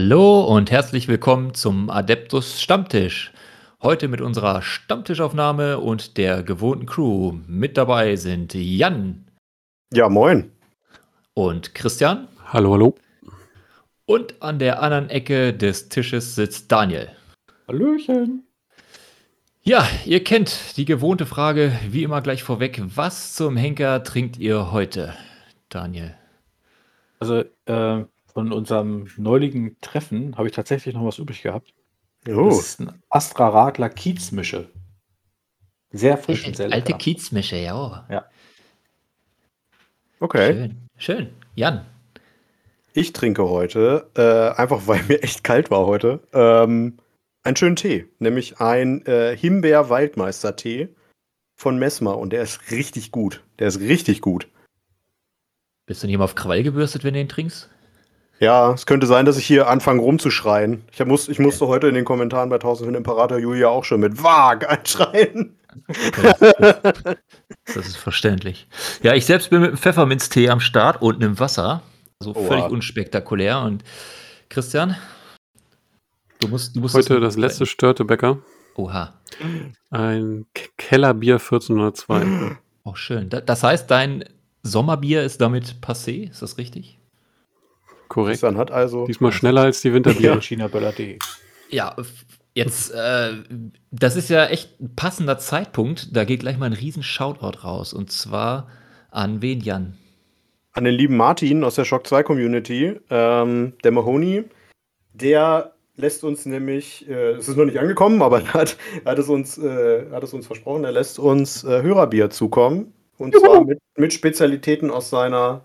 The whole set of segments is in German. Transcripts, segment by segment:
Hallo und herzlich willkommen zum Adeptus Stammtisch. Heute mit unserer Stammtischaufnahme und der gewohnten Crew. Mit dabei sind Jan. Ja, moin. Und Christian. Hallo, hallo. Und an der anderen Ecke des Tisches sitzt Daniel. Hallöchen. Ja, ihr kennt die gewohnte Frage, wie immer gleich vorweg. Was zum Henker trinkt ihr heute, Daniel? Also, äh, von unserem neulichen Treffen habe ich tatsächlich noch was übrig gehabt. Oh. Das ist ein Astra Radler Kiezmische. Sehr frisch und sehr Alte lecker. Kiezmische, ja. Okay. Schön, schön. Jan. Ich trinke heute, äh, einfach weil mir echt kalt war heute, ähm, einen schönen Tee. Nämlich ein äh, Himbeer-Waldmeister-Tee von Messmer. Und der ist richtig gut. Der ist richtig gut. Bist du nicht immer auf Krawall gebürstet, wenn du den trinkst? Ja, es könnte sein, dass ich hier anfange rumzuschreien. Ich, hab, muss, ich musste heute in den Kommentaren bei 1000 für den Imperator Julia auch schon mit Wag einschreien. Das ist verständlich. Ja, ich selbst bin mit einem Pfefferminztee am Start und einem Wasser. Also Oha. völlig unspektakulär. Und Christian, du musst, du musst Heute das letzte Störtebäcker. Oha. Ein Kellerbier 1402. Oh, schön. Da- Das heißt, dein Sommerbier ist damit passé, ist das richtig? Korrekt. Christian hat also. Diesmal schneller als die Winterbiere. China Böller.de. Ja, jetzt, äh, das ist ja echt ein passender Zeitpunkt. Da geht gleich mal ein riesen Shoutout raus. Und zwar an wen, Jan? an den lieben Martin aus der Shock 2 Community, ähm, der Mahoney, der lässt uns nämlich, äh, es ist noch nicht angekommen, aber er hat, er hat, es, uns, äh, hat es uns versprochen, er lässt uns äh, Hörerbier zukommen. Und zwar mit, mit Spezialitäten aus seiner,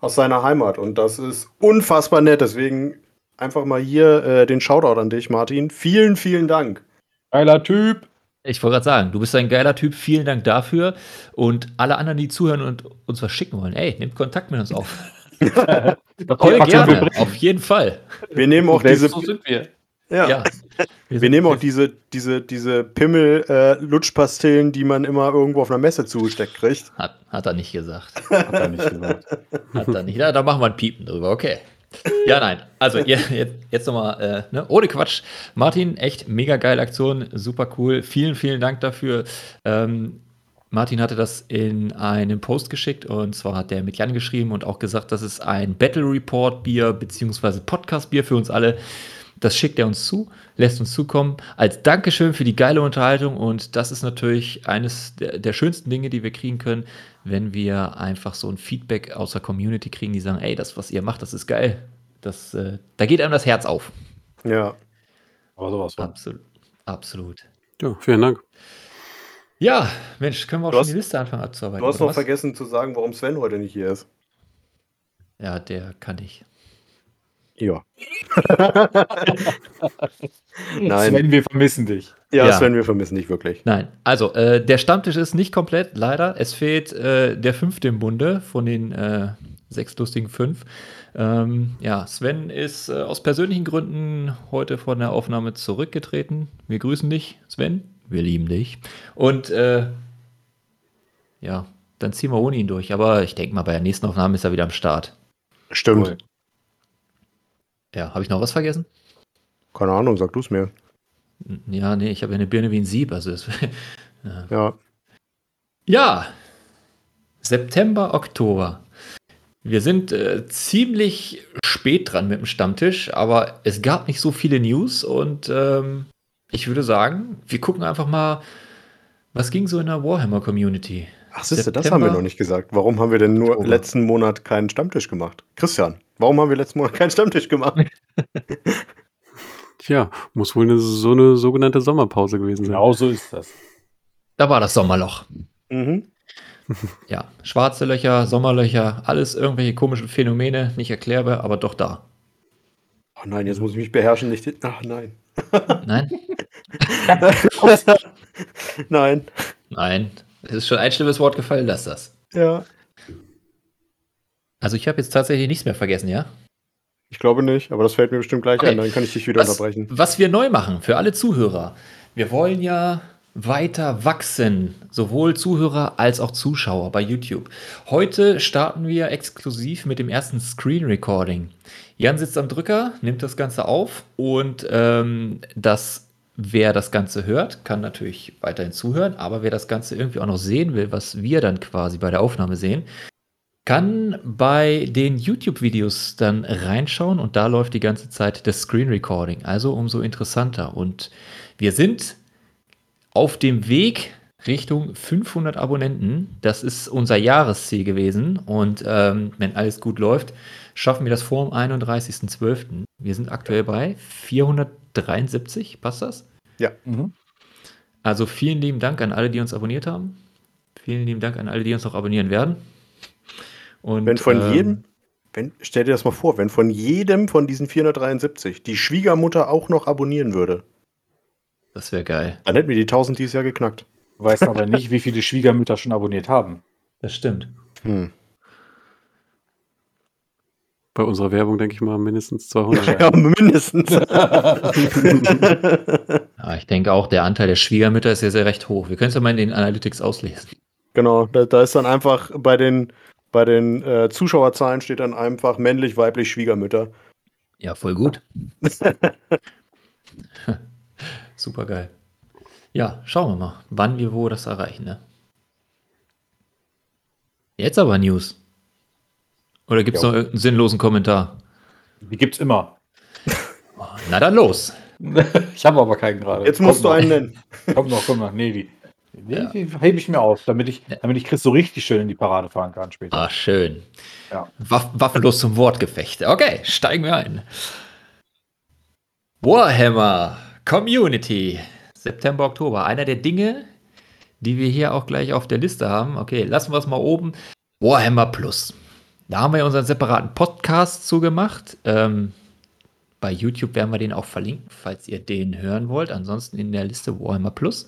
aus seiner Heimat. Und das ist unfassbar nett. Deswegen einfach mal hier äh, den Shoutout an dich, Martin. Vielen, vielen Dank. Geiler Typ. Ich wollte gerade sagen, du bist ein geiler Typ. Vielen Dank dafür. Und alle anderen, die zuhören und uns was schicken wollen, ey, nehmt Kontakt mit uns auf. Voll gerne, auf jeden Fall. Wir nehmen auch diese, so sind wir. Ja, Ja. wir nehmen auch diese, diese, diese Pimmel-Lutschpastillen, die man immer irgendwo auf einer Messe zugesteckt kriegt. Hat, hat er nicht gesagt. Hat er nicht gesagt. Hat er nicht. Ja, da machen wir ein Piepen drüber, okay. Ja, nein. Also ihr, jetzt, jetzt nochmal, äh, ne? ohne Quatsch. Martin, echt mega geile Aktion, super cool. Vielen, vielen Dank dafür. Ähm, Martin hatte das in einen Post geschickt und zwar hat der mit Jan geschrieben und auch gesagt, das ist ein Battle Report Bier beziehungsweise Podcast Bier für uns alle. Das schickt er uns zu, lässt uns zukommen. Als Dankeschön für die geile Unterhaltung und das ist natürlich eines der, der schönsten Dinge, die wir kriegen können, wenn wir einfach so ein Feedback aus der Community kriegen, die sagen, ey, das, was ihr macht, das ist geil. Das, äh, da geht einem das Herz auf. Ja. Aber sowas von. Absolut. Absolut. Ja, vielen Dank. Ja, Mensch, können wir auch Du schon hast- die Liste anfangen abzuarbeiten. Du hast noch was? vergessen zu sagen, warum Sven heute nicht hier ist. Ja, der kann ich. Ja. Nein. Sven, wir vermissen dich. Ja, Ja. Sven, wir vermissen dich wirklich. Nein, also äh, der Stammtisch ist nicht komplett, leider. Es fehlt äh, der fünfte im Bunde von den äh, sechs lustigen fünf. Ähm, ja, Sven ist äh, aus persönlichen Gründen heute von der Aufnahme zurückgetreten. Wir grüßen dich, Sven. Wir lieben dich. Und äh, ja, dann ziehen wir ohne ihn durch. Aber ich denke mal, bei der nächsten Aufnahme ist er wieder am Start. Stimmt. Cool. Ja, habe ich noch was vergessen? Keine Ahnung, sag du es mir. Ja, nee, ich habe ja eine Birne wie ein Sieb. Also das, Ja. Ja, September, Oktober. Wir sind äh, ziemlich spät dran mit dem Stammtisch, aber es gab nicht so viele News und ähm, ich würde sagen, wir gucken einfach mal, was ging so in der Warhammer-Community. Ach, siehste, das September. haben wir noch nicht gesagt. Warum haben wir denn nur Oktober. letzten Monat keinen Stammtisch gemacht? Christian, warum haben wir letzten Monat keinen Stammtisch gemacht? Tja, muss wohl eine, so eine sogenannte Sommerpause gewesen sein. Genau so ist das. Da war das Sommerloch. mhm. Ja, schwarze Löcher, Sommerlöcher, alles irgendwelche komischen Phänomene, nicht erklärbar, aber doch da. Oh nein, jetzt muss ich mich beherrschen. Nicht. Ach nein. Nein? nein. Nein. Es ist schon ein schlimmes Wort gefallen, lass das. Ja. Also ich habe jetzt tatsächlich nichts mehr vergessen, ja? Ich glaube nicht, aber das fällt mir bestimmt gleich Okay. ein. Dann kann ich dich wieder was, unterbrechen. Was wir neu machen für alle Zuhörer. Wir wollen ja weiter wachsen, sowohl Zuhörer als auch Zuschauer bei YouTube. Heute starten wir exklusiv mit dem ersten Screen Recording. Jan sitzt am Drücker, nimmt das Ganze auf und ähm, das, wer das Ganze hört, kann natürlich weiterhin zuhören, aber wer das Ganze irgendwie auch noch sehen will, was wir dann quasi bei der Aufnahme sehen, kann bei den YouTube-Videos dann reinschauen und da läuft die ganze Zeit das Screen Recording, also umso interessanter. Und wir sind auf dem Weg Richtung 500 Abonnenten. Das ist unser Jahresziel gewesen und ähm, wenn alles gut läuft, schaffen wir das vor dem 31.12. Wir sind aktuell bei 473, passt das? Ja. Mhm. Also vielen lieben Dank an alle, die uns abonniert haben. Vielen lieben Dank an alle, die uns noch abonnieren werden. Und, Wenn von ähm, jedem, wenn, stell dir das mal vor, wenn von jedem von diesen 473 die Schwiegermutter auch noch abonnieren würde, Das wäre geil. dann hätten wir die 1000 dieses Jahr geknackt. Du weißt aber nicht, wie viele Schwiegermütter schon abonniert haben. Das stimmt. Hm. Bei unserer Werbung denke ich mal mindestens 200. Ja, mindestens. Ja, ich denke auch, der Anteil der Schwiegermütter ist ja sehr recht hoch. Wir können es ja mal in den Analytics auslesen. genau, da, da ist dann einfach bei den, bei den äh, Zuschauerzahlen steht dann einfach männlich, weiblich, Schwiegermütter. Ja, voll gut. Super geil. Ja, schauen wir mal, wann wir wo das erreichen. Ne? Jetzt aber News. Oder gibt es noch irgendeinen sinnlosen Kommentar? Die gibt's immer. Na dann los. Ich habe aber keinen gerade. Jetzt musst du Kommt einen noch. nennen. Komm noch, komm noch. Nee, die, nee, Ja. die hebe ich mir auf, damit ich, Ja. damit ich Chris so richtig schön in die Parade fahren kann später. Ah, schön. Ja. Waff waffenlos zum Wortgefecht. Okay, steigen wir ein. Warhammer Community. September, Oktober. Einer der Dinge, die wir hier auch gleich auf der Liste haben. Okay, lassen wir es mal oben. Warhammer Plus. Da haben wir ja unseren separaten Podcast zugemacht. Ähm, bei YouTube werden wir den auch verlinken, falls ihr den hören wollt. Ansonsten in der Liste Warhammer Plus.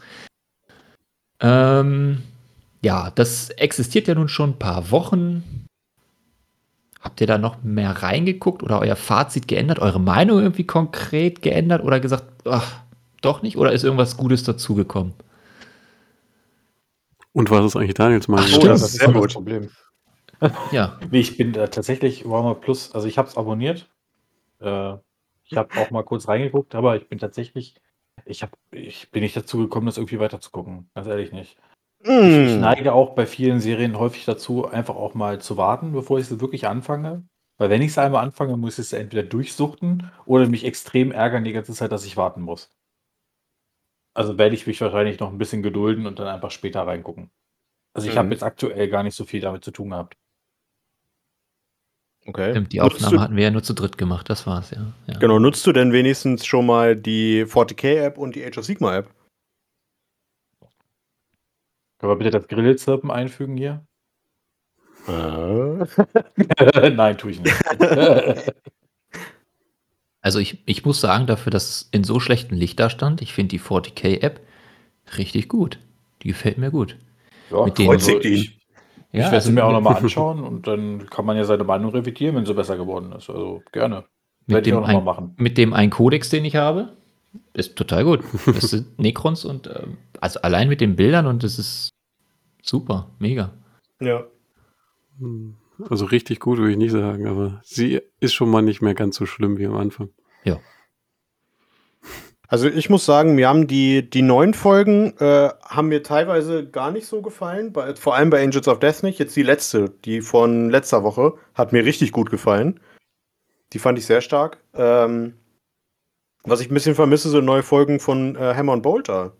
Ähm, ja, das existiert ja nun schon ein paar Wochen. Habt ihr da noch mehr reingeguckt oder euer Fazit geändert, eure Meinung irgendwie konkret geändert oder gesagt, ach, doch nicht? Oder ist irgendwas Gutes dazugekommen? Und was ist eigentlich Daniels Meinung? Ach, stimmt. das ist Sehr gut. Problem. Ja, Nee, ich bin äh, tatsächlich Warhammer Plus, also ich habe es abonniert. Äh, ich habe auch mal kurz reingeguckt, aber ich bin tatsächlich, ich, hab, ich bin nicht dazu gekommen, das irgendwie weiter zu gucken. Ganz ehrlich nicht. Ich, ich neige auch bei vielen Serien häufig dazu, einfach auch mal zu warten, bevor ich sie wirklich anfange. Weil wenn ich sie einmal anfange, muss ich sie entweder durchsuchten oder mich extrem ärgern die ganze Zeit, dass ich warten muss. Also werde ich mich wahrscheinlich noch ein bisschen gedulden und dann einfach später reingucken. Also ich Mhm. habe jetzt aktuell gar nicht so viel damit zu tun gehabt. Okay. stimmt, die Nutzt Aufnahme du, hatten wir ja nur zu dritt gemacht, das war's, ja. ja. genau, nutzt du denn wenigstens schon mal die 40k-App und die Age of Sigma-App? Können wir bitte das Grillezirpen einfügen hier? Äh. Nein, tue ich nicht. Also ich, ich muss sagen, dafür, dass es in so schlechtem Licht da stand, ich finde die 40k-App richtig gut. Die gefällt mir gut. ja, Mit denen- also ich, ich werde also sie mir auch nochmal anschauen und dann kann man ja seine Meinung revidieren, wenn sie besser geworden ist. Also gerne. Mit Werde ich dem, auch nochmal ein, machen. mit dem einen Kodex, den ich habe, ist total gut. Das sind Necrons und ähm, also allein mit den Bildern und es ist super, mega. Ja. Also richtig gut würde ich nicht sagen, aber sie ist schon mal nicht mehr ganz so schlimm wie am Anfang. Also ich muss sagen, mir haben die, die neuen Folgen äh, haben mir teilweise gar nicht so gefallen, bei, vor allem bei Angels of Death nicht. Jetzt die letzte, die von letzter Woche, hat mir richtig gut gefallen. Die fand ich sehr stark. Ähm, was ich ein bisschen vermisse, sind neue Folgen von äh, Hammer und Bolter.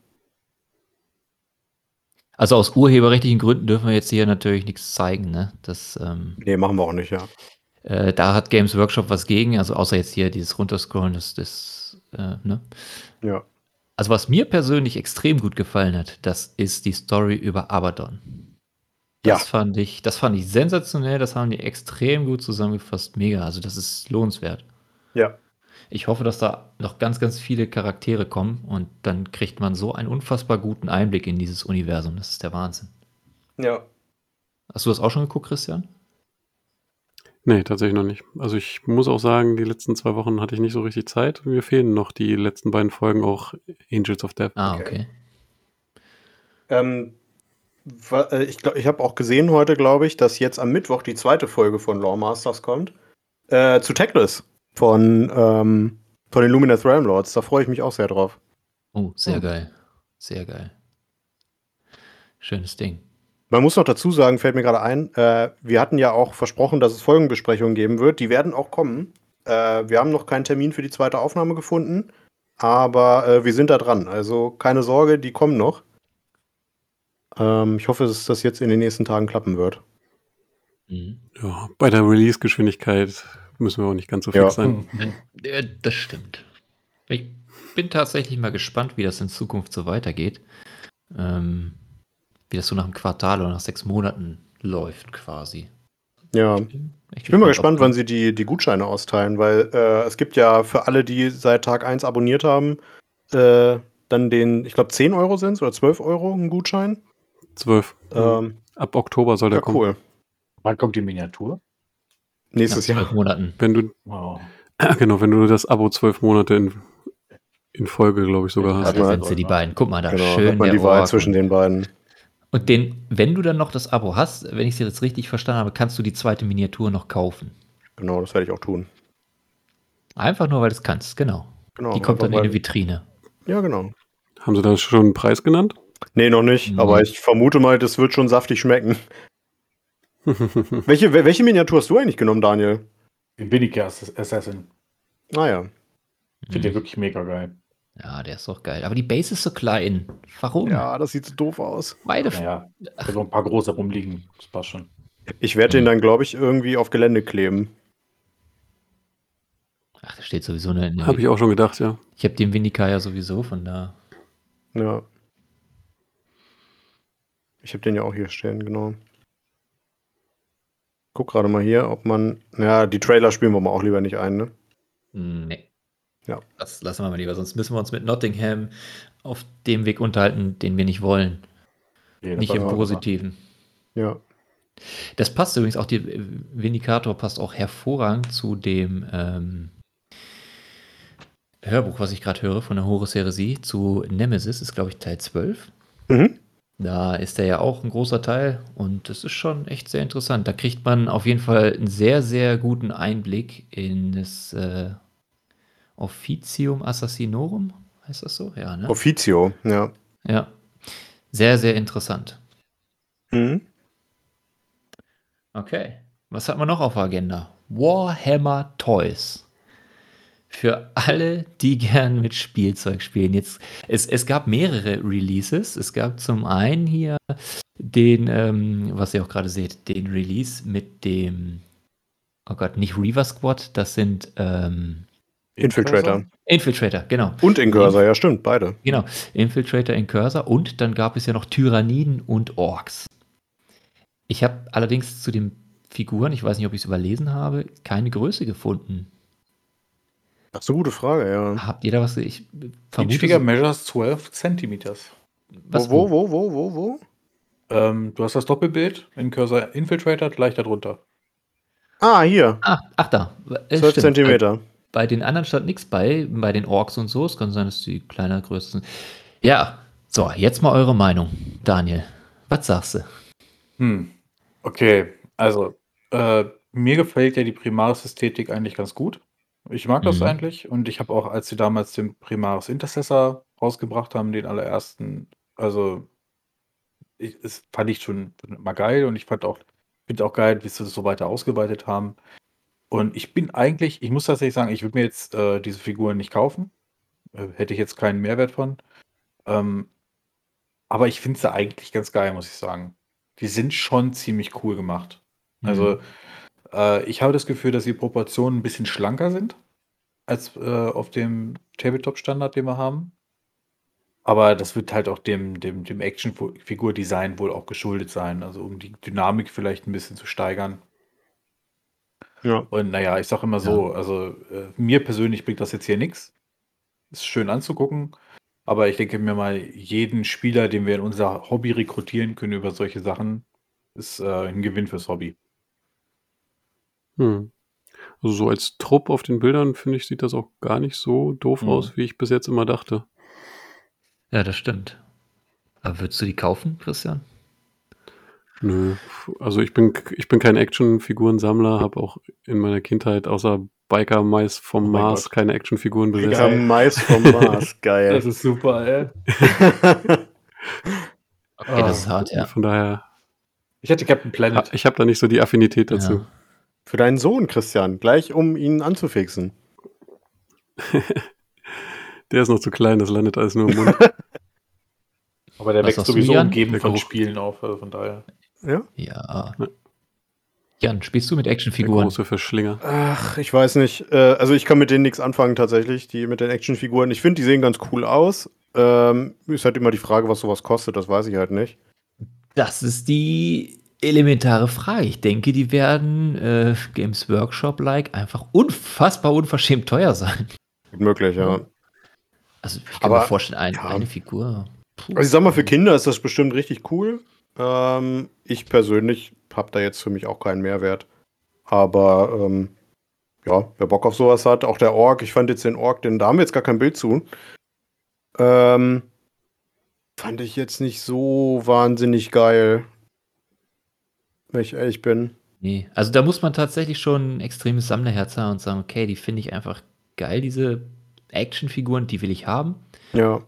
Also aus urheberrechtlichen Gründen dürfen wir jetzt hier natürlich nichts zeigen, ne? Das, ähm, Nee, machen wir auch nicht, ja. äh, da hat Games Workshop was gegen, also außer jetzt hier dieses Runterscrollen, das, das äh, ne? Ja. Also was mir persönlich extrem gut gefallen hat, das ist die Story über Abaddon. Das Ja. fand ich, das fand ich sensationell, das haben die extrem gut zusammengefasst, mega. Also das ist lohnenswert. Ja. Ich hoffe, dass da noch ganz, ganz viele Charaktere kommen und dann kriegt man so einen unfassbar guten Einblick in dieses Universum. Das ist der Wahnsinn. Ja. Hast du das auch schon geguckt, Christian? Nee, tatsächlich noch nicht. Also ich muss auch sagen, die letzten zwei Wochen hatte ich nicht so richtig Zeit. Mir fehlen noch die letzten beiden Folgen auch Angels of Death. Ah, Okay. okay. Ähm, äh, ich glaub, ich habe auch gesehen heute, glaube ich, dass jetzt am Mittwoch die zweite Folge von Lawmasters kommt. Äh, zu Tackless von, ähm, von den Luminous Realm Lords. Da freue ich mich auch sehr drauf. Oh, sehr Hm. geil. Sehr geil. Schönes Ding. Man muss noch dazu sagen, fällt mir gerade ein, äh, wir hatten ja auch versprochen, dass es Folgenbesprechungen geben wird. Die werden auch kommen. Äh, wir haben noch keinen Termin für die zweite Aufnahme gefunden, aber äh, wir sind da dran. Also keine Sorge, die kommen noch. Ähm, ich hoffe, dass das jetzt in den nächsten Tagen klappen wird. Mhm. Ja, bei der Release-Geschwindigkeit müssen wir auch nicht ganz so fix Ja. sein. Äh, Das stimmt. Ich bin tatsächlich mal gespannt, wie das in Zukunft so weitergeht. Ähm, wie das so nach einem Quartal oder nach sechs Monaten läuft quasi. Ja. Ich bin mal gespannt, wann sie die, die Gutscheine austeilen, weil äh, es gibt ja für alle, die seit Tag 1 abonniert haben, äh, dann den, ich glaube 10 Euro sind es oder 12 Euro ein Gutschein. Zwölf. Ähm, Ab Oktober soll der ja, kommen. cool. Wann kommt die Miniatur? Nächstes nach Jahr. zwölf Monaten. Wenn du, Wow. genau, wenn du das Abo zwölf Monate in, in Folge, glaube ich, sogar Da hast. Man- sind sie die beiden. Guck mal, da Genau, schön hat man der die Wahl zwischen den beiden. Und den, wenn du dann noch das Abo hast, wenn ich es jetzt richtig verstanden habe, kannst du die zweite Miniatur noch kaufen. Genau, das werde ich auch tun. Einfach nur, weil du es kannst, genau. Genau, die kommt dann in eine Vitrine. Ja, genau. Haben sie da schon einen Preis genannt? Nee, noch nicht, Mhm. aber ich vermute mal, das wird schon saftig schmecken. Welche, wel- welche Miniatur hast du eigentlich genommen, Daniel? Den Winnicke Assassin. Naja. Finde den wirklich mega geil. Ja, der ist doch geil. Aber die Base ist so klein. Warum? Ja, das sieht so doof aus. Beide. Naja, da sind noch ein paar große rumliegen. Das passt schon. Ich werde den dann, glaube ich, irgendwie auf Gelände kleben. Ach, da steht sowieso eine. eine Habe ich auch schon gedacht, ja. Ich habe den Winnika ja sowieso, von da. Ja. Ich habe den ja auch hier stehen, genau. Guck gerade mal hier, ob man. Ja, die Trailer spielen wir mal auch lieber nicht ein, ne? Nee. Ja. Das lassen wir mal lieber, sonst müssen wir uns mit Nottingham auf dem Weg unterhalten, den wir nicht wollen. Nee, nicht im Positiven. Ja. Das passt übrigens auch, die Vindicator passt auch hervorragend zu dem ähm, Hörbuch, was ich gerade höre von der Horus Heresie, zu Nemesis, ist glaube ich Teil 12. Mhm. Da ist er ja auch ein großer Teil und das ist schon echt sehr interessant. Da kriegt man auf jeden Fall einen sehr, sehr guten Einblick in das äh, Officium Assassinorum. Heißt das so? Ja, ne? Officio, ja. Ja. Sehr, sehr interessant. Mhm. Okay. Was hat man noch auf der Agenda? Warhammer Toys. Für alle, die gern mit Spielzeug spielen. Jetzt, es, es gab mehrere Releases. Es gab zum einen hier den, ähm, was ihr auch gerade seht, den Release mit dem, oh Gott, nicht Reaver Squad, das sind ähm, Infiltrator. Infiltrator, genau. Und Incursor, ja, stimmt, beide. Genau, Infiltrator in Cursor und dann gab es ja noch Tyranniden und Orks. Ich habe allerdings zu den Figuren, ich weiß nicht, ob ich es überlesen habe, keine Größe gefunden. Das ist eine gute Frage, ja. Habt ihr da was? Ich Each vermute, Figure so- measures 12 Zentimeters. was, wo, wo, wo, wo, wo, wo? Ähm, du hast das Doppelbild in Cursor Infiltrator gleich darunter. Ah, hier. Ah, ach da. Äh, 12 stimmt. Zentimeter. Bei, den anderen stand nichts bei, bei den Orks und so. Es kann sein, dass die kleiner Größe sind. Ja, so, jetzt mal eure Meinung, Daniel. Was sagst du? Hm. Okay, also äh, mir gefällt ja die Primaris-Ästhetik eigentlich ganz gut. Ich mag das Mhm. eigentlich und ich habe auch, als sie damals den Primaris Intercessor rausgebracht haben, den allerersten, also ich, das fand ich schon mal geil und ich fand auch, finde auch geil, wie sie das so weiter ausgeweitet haben. Und ich bin eigentlich, ich muss tatsächlich sagen, ich würde mir jetzt äh, diese Figuren nicht kaufen. Äh, hätte ich jetzt keinen Mehrwert von. Ähm, aber ich finde sie eigentlich ganz geil, muss ich sagen. Die sind schon ziemlich cool gemacht. Also, äh, ich habe das Gefühl, dass die Proportionen ein bisschen schlanker sind als äh, auf dem Tabletop-Standard, den wir haben. Aber das wird halt auch dem, dem, dem Action-Figur-Design wohl auch geschuldet sein. Also, um die Dynamik vielleicht ein bisschen zu steigern. Ja. Und naja, ich sage immer so, also äh, mir persönlich bringt das jetzt hier nichts. Ist schön anzugucken. Aber ich denke mir mal, jeden Spieler, den wir in unser Hobby rekrutieren können über solche Sachen, ist äh, ein Gewinn fürs Hobby. Hm. Also so als Trupp auf den Bildern, finde ich, sieht das auch gar nicht so doof Mhm. aus, wie ich bis jetzt immer dachte. Ja, das stimmt. Aber würdest du die kaufen, Christian? Nö, also ich bin, ich bin kein Actionfigurensammler, habe auch in meiner Kindheit außer Biker Mais vom Oh Mars Gott. keine Actionfiguren besessen. haben Mais vom Mars. Geil. Das ist super, ey. Okay, das ist hart, ja. Von daher, Ich hätte Captain Planet. ich habe da nicht so die Affinität dazu. ja. Für deinen Sohn, Christian. Gleich, um ihn anzufixen. Der ist noch zu klein, das landet alles nur im Mund. Aber der Was wächst sowieso umgeben von. Spielen auf, also von daher. Ja? Ja. Ja. Jan, spielst du mit Der Actionfiguren? große Verschlinger. Ach, ich weiß nicht. Äh, also ich kann mit denen nichts anfangen tatsächlich, die mit den Actionfiguren. Ich finde, die sehen ganz cool aus. Ähm, ist halt immer die Frage, was sowas kostet, das weiß ich halt nicht. Das ist die elementare Frage. Ich denke, die werden äh, Games Workshop-like einfach unfassbar unverschämt teuer sein. Gut möglich, ja. Also ich kann Aber, mir vorstellen, ein, ja. eine Figur. Puh. Also ich sag mal, für Kinder ist das bestimmt richtig cool. Ähm, ich persönlich habe da jetzt für mich auch keinen Mehrwert. Aber ähm, ja, wer Bock auf sowas hat, auch der Ork, ich fand jetzt den Ork, denn da haben wir jetzt gar kein Bild zu. Ähm, fand ich jetzt nicht so wahnsinnig geil. Wenn ich ehrlich bin. Nee, also da muss man tatsächlich schon ein extremes Sammlerherz haben und sagen, okay, die finde ich einfach geil, diese Actionfiguren, die will ich haben. Ja.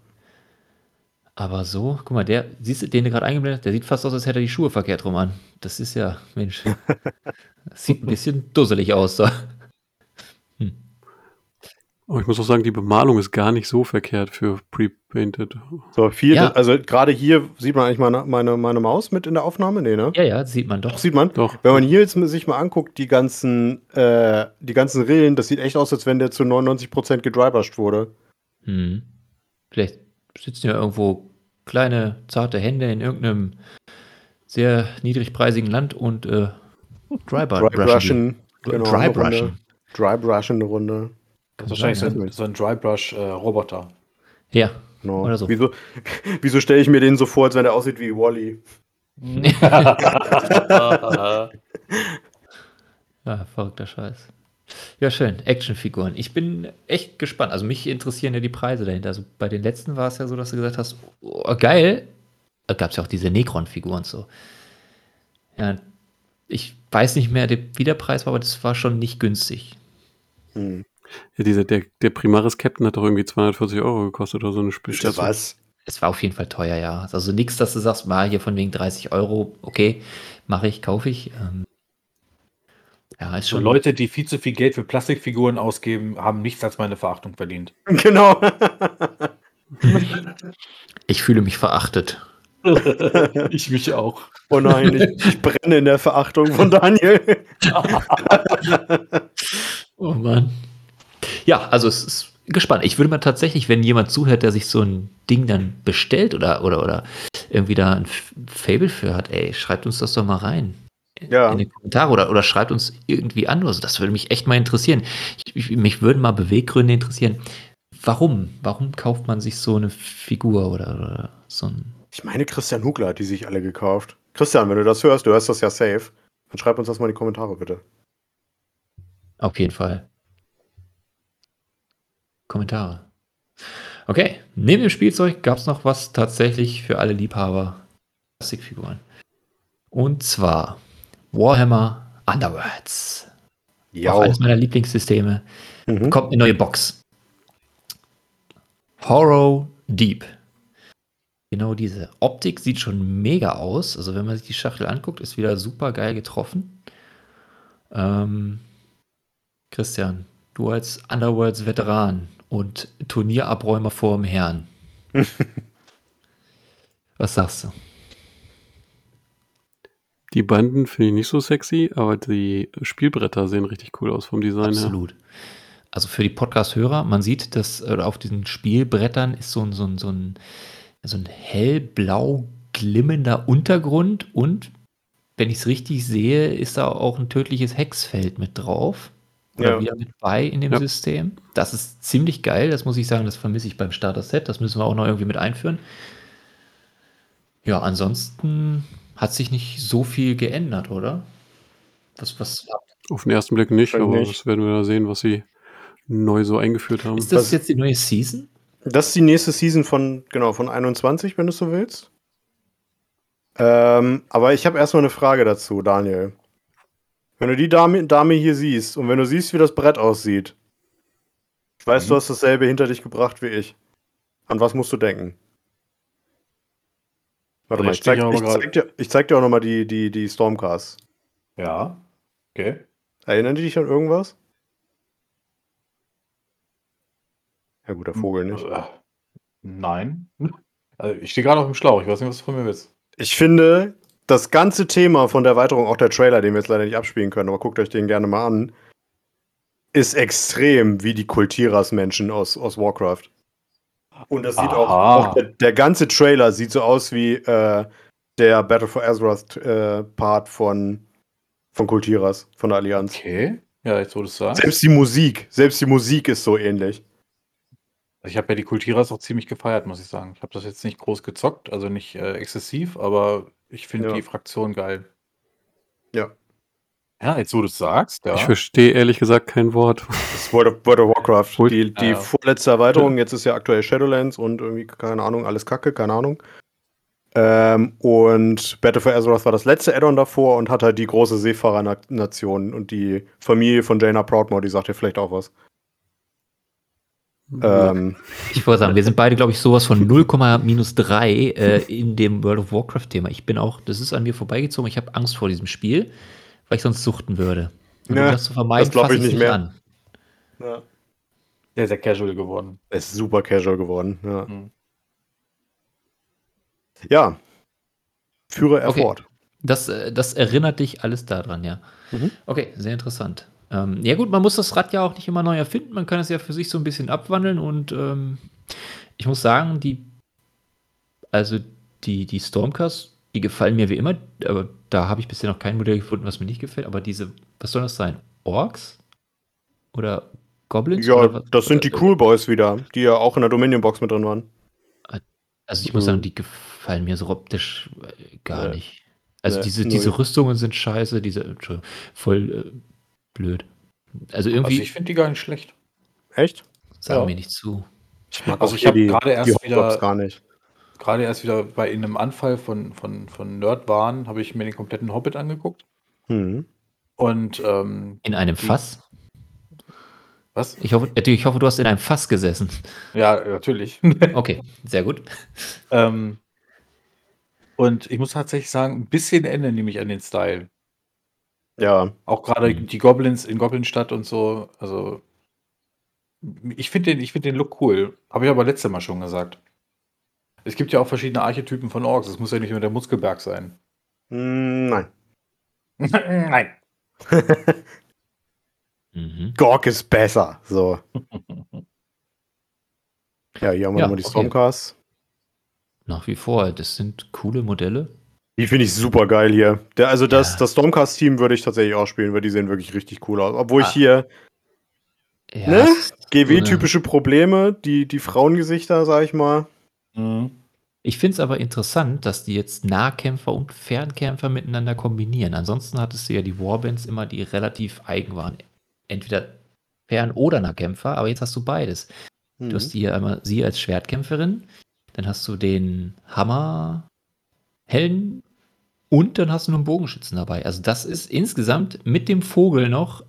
Aber so, guck mal, der, siehst du, den du gerade eingeblendet, der sieht fast aus, als hätte er die Schuhe verkehrt rum an. Das ist ja, Mensch. Das sieht ein bisschen dusselig aus. So. Aber ich muss auch sagen, die Bemalung ist gar nicht so verkehrt für Pre-Painted. So viel, Ja. also gerade hier sieht man eigentlich meine, meine, meine Maus mit in der Aufnahme? Nee, ne? Ja, ja, sieht man Doch, doch. sieht man. Doch. Wenn man hier jetzt sich mal anguckt, die ganzen, äh, die ganzen Rillen, das sieht echt aus, als wenn der zu 99% gedrybrushed wurde. Hm. Vielleicht sitzen ja irgendwo kleine, zarte Hände in irgendeinem sehr niedrigpreisigen Land und äh, Drybrushen. die. Genau, eine Drybrushen. Runde. Drybrushen eine Runde. Das ist wahrscheinlich sein, so ein, so ein Drybrush-Roboter. Ja. Genau. Oder so. Wieso, wieso stelle ich mir den so vor, als wenn der aussieht wie Wally? Ja, verrückter Scheiß. Ja, schön. Actionfiguren. Ich bin echt gespannt. Also mich interessieren ja die Preise dahinter. Also bei den letzten war es ja so, dass du gesagt hast, oh, geil. Da gab es ja auch diese Necron-Figuren und so. Ja, ich weiß nicht mehr, wie der Preis war, aber das war schon nicht günstig. Hm. Ja, dieser, der, der Primaris Captain hat doch irgendwie 240 Euro gekostet oder so eine Spezial. Was? Es war auf jeden Fall teuer, ja. Also nichts, dass du sagst, mal hier von wegen 30 Euro, okay, mache ich, kaufe ich. Ähm, ja, ist So schon. Leute, die viel zu viel Geld für Plastikfiguren ausgeben, haben nichts als meine Verachtung verdient. Genau. Ich fühle mich verachtet. ich mich auch. oh nein, ich, ich brenne in der Verachtung von Daniel. Oh Mann. Ja, also es ist gespannt. Ich würde mal tatsächlich, wenn jemand zuhört, der sich so ein Ding dann bestellt oder, oder, oder irgendwie da ein Fable für hat, ey, schreibt uns das doch mal rein. Ja. In die Kommentare oder, oder schreibt uns irgendwie an. Also das würde mich echt mal interessieren. Ich, ich, mich würden mal Beweggründe interessieren. Warum? Warum kauft man sich so eine Figur oder, oder so ein. Ich meine, Christian Hugler hat die sich alle gekauft. Christian, wenn du das hörst, du hörst das ja safe, dann schreib uns das mal in die Kommentare, bitte. Auf jeden Fall. Kommentare. Okay, neben dem Spielzeug gab es noch was tatsächlich für alle Liebhaber Plastikfiguren. Und zwar Warhammer Underworlds. Auch eines meiner Lieblingssysteme. Mhm. Kommt eine neue Box. Horror Deep. Genau diese Optik sieht schon mega aus. Also wenn man sich die Schachtel anguckt, ist wieder super geil getroffen. Ähm, Christian, du als Underworlds-Veteran und Turnierabräumer vor dem Herrn. Was sagst du? Die Banden finde ich nicht so sexy, aber die Spielbretter sehen richtig cool aus vom Design her. Absolut. Also für die Podcast-Hörer, man sieht, dass auf diesen Spielbrettern ist so ein, so ein, so ein, so ein hellblau glimmender Untergrund und wenn ich es richtig sehe, ist da auch ein tödliches Hexfeld mit drauf. Oder Ja. wieder mit bei in dem Ja. System. Das ist ziemlich geil, das muss ich sagen, das vermisse ich beim Starter-Set. Das müssen wir auch noch irgendwie mit einführen. Ja, ansonsten hat sich nicht so viel geändert, oder? Was, was Auf den ersten Blick nicht, aber nicht. das werden wir da sehen, was sie neu so eingeführt haben. ist das Was- jetzt die neue Season? Das ist die nächste Season von, genau, von 21, wenn du so willst. Ähm, aber ich habe erstmal eine Frage dazu, Daniel. Wenn du die Dame, Dame hier siehst und wenn du siehst, wie das Brett aussieht, ich weiß, Mhm. du hast dasselbe hinter dich gebracht wie ich. An was musst du denken? Warte mal, ich zeig, ich zeig, dir, ich zeig dir auch nochmal die, die, die Stormcars. Ja. Okay. Erinnern die dich an irgendwas? Ja gut, der Vogel nicht. Äh, nein. Also ich stehe gerade auf dem Schlauch. Ich weiß nicht, was du von mir willst. Ich finde, das ganze Thema von der Erweiterung, auch der Trailer, den wir jetzt leider nicht abspielen können, aber guckt euch den gerne mal an, ist extrem wie die Kultiras-Menschen aus, aus Warcraft. Und das sieht auch, Aha. auch der, der ganze Trailer sieht so aus wie äh, der Battle for Azeroth äh, Part von, von Kultiras, von der Allianz. Okay. Ja, jetzt du es sagst. Selbst die Musik, selbst die Musik ist so ähnlich. Ich habe ja die Kultiras auch ziemlich gefeiert, muss ich sagen. Ich habe das jetzt nicht groß gezockt, also nicht äh, exzessiv, aber ich finde Ja. die Fraktion geil. Ja. Ja, jetzt wo du es sagst, ja. Ich verstehe ehrlich gesagt kein Wort. Das ist World of, World of Warcraft. Gut. Die, die Ja. vorletzte Erweiterung, jetzt ist ja aktuell Shadowlands und irgendwie, keine Ahnung, alles Kacke, keine Ahnung. Ähm, und Battle for Azeroth war das letzte Add-on davor und hat halt die große Seefahrer-Nation und die Familie von Jaina Proudmoore, die sagt dir vielleicht auch was. Ähm, Ich wollte sagen, wir sind beide, glaube ich, sowas von 0,3 äh, in dem World of Warcraft-Thema. Ich bin auch, das ist an mir vorbeigezogen. Ich habe Angst vor diesem Spiel, weil ich sonst suchten würde. Und Ja, um das zu vermeiden, das fasse ich nicht mehr. an. ja. Sehr, sehr casual geworden. Ist super casual geworden. Ja. Mhm. ja. Führe er Okay. fort. Das, äh, das erinnert dich alles daran, ja. Mhm. Okay, sehr interessant. Ähm, ja gut, man muss das Rad ja auch nicht immer neu erfinden. Man kann es ja für sich so ein bisschen abwandeln und ähm, ich muss sagen, die, also die, die Stormcast, die gefallen mir wie immer, aber da habe ich bisher noch kein Modell gefunden, was mir nicht gefällt. Aber diese, was soll das sein? Orks? Oder Goblins? Ja, Oder das sind die Cool Boys wieder, die ja auch in der Dominion-Box mit drin waren. Also ich muss sagen, die gefallen mir so optisch äh, gar Nee. nicht. Also Nee, diese, null. diese Rüstungen sind scheiße, diese Entschuldigung, voll äh, blöd. Also Also irgendwie ich finde die gar nicht schlecht. Echt? sagen ja. mir nicht zu. Ich mag Also auch ich hier hab die- gerade erst wieder- gar nicht. Gerade erst wieder bei in einem Anfall von, von, von Nerdwahn habe ich mir den kompletten Hobbit angeguckt. Hm. Und ähm, In einem Fass? was? Ich hoffe, äh, ich hoffe, du hast in einem Fass gesessen. Ja, natürlich. Okay, sehr gut. ähm, und ich muss tatsächlich sagen, ein bisschen ändern die mich an den Style. Ja, Auch gerade Mhm. die Goblins in Goblinstadt und so. Also, ich finde den, ich find den Look cool. Habe ich aber letztes Mal schon gesagt. Es gibt ja auch verschiedene Archetypen von Orks. Es muss ja nicht immer der Muskelberg sein. Hm, nein. Nein. Mhm. Gork ist besser. So. Ja, hier haben wir Ja, nochmal die okay. Stormcast. Nach wie vor, das sind coole Modelle. Die finde ich super geil hier. Der, also das, Ja. das Stormcast-Team würde ich tatsächlich auch spielen, weil die sehen wirklich richtig cool aus. Obwohl Ah. ich hier Ja, Ne? GW-typische Probleme, die, die Frauengesichter, sag ich mal. Mhm. Ich finde es aber interessant, dass die jetzt Nahkämpfer und Fernkämpfer miteinander kombinieren. Ansonsten hattest du ja die Warbands immer, die relativ eigen waren. Entweder Fern- oder Nahkämpfer, aber jetzt hast du beides. Mhm. Du hast hier einmal sie als Schwertkämpferin, dann hast du den Hammerhelden und dann hast du noch einen Bogenschützen dabei. Also das ist insgesamt mit dem Vogel noch,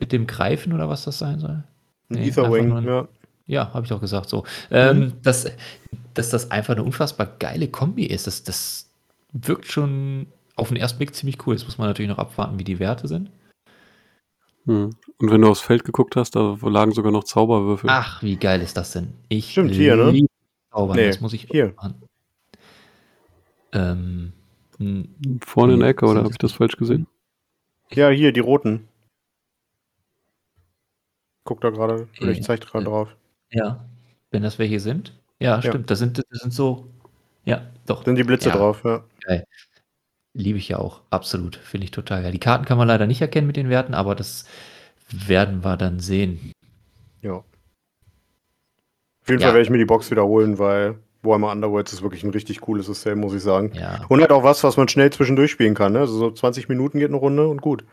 mit dem Greifen oder was das sein soll. Ein Nee, Etherwing, einfach nur ja. Ja, habe ich doch gesagt so. Ähm, dass, dass das einfach eine unfassbar geile Kombi ist. Das, das wirkt schon auf den ersten Blick ziemlich cool. Jetzt muss man natürlich noch abwarten, wie die Werte sind. Hm. Und wenn du aufs Feld geguckt hast, da lagen sogar noch Zauberwürfel. Ach, wie geil ist das denn? Ich Stimmt, hier, ne? Zaubern, Nee, das muss ich hier. machen. Ähm, hm, Vorne in der Ecke, oder habe ich das falsch gesehen? Ja, hier, die roten. Guck da gerade, ich zeig gerade drauf. Ja, wenn das welche sind. Ja, stimmt. Das, sind, das sind so. Ja, doch. Sind die Blitze Ja. drauf, ja. Liebe ich ja auch, absolut. Finde ich total geil. Die Karten kann man leider nicht erkennen mit den Werten, aber das werden wir dann sehen. ja. Auf jeden Ja. Fall werde ich mir die Box wiederholen, weil Warhammer Underworlds ist wirklich ein richtig cooles System, muss ich sagen. Ja, Und halt auch was, was man schnell zwischendurch spielen kann. Ne? Also so 20 Minuten geht eine Runde und gut.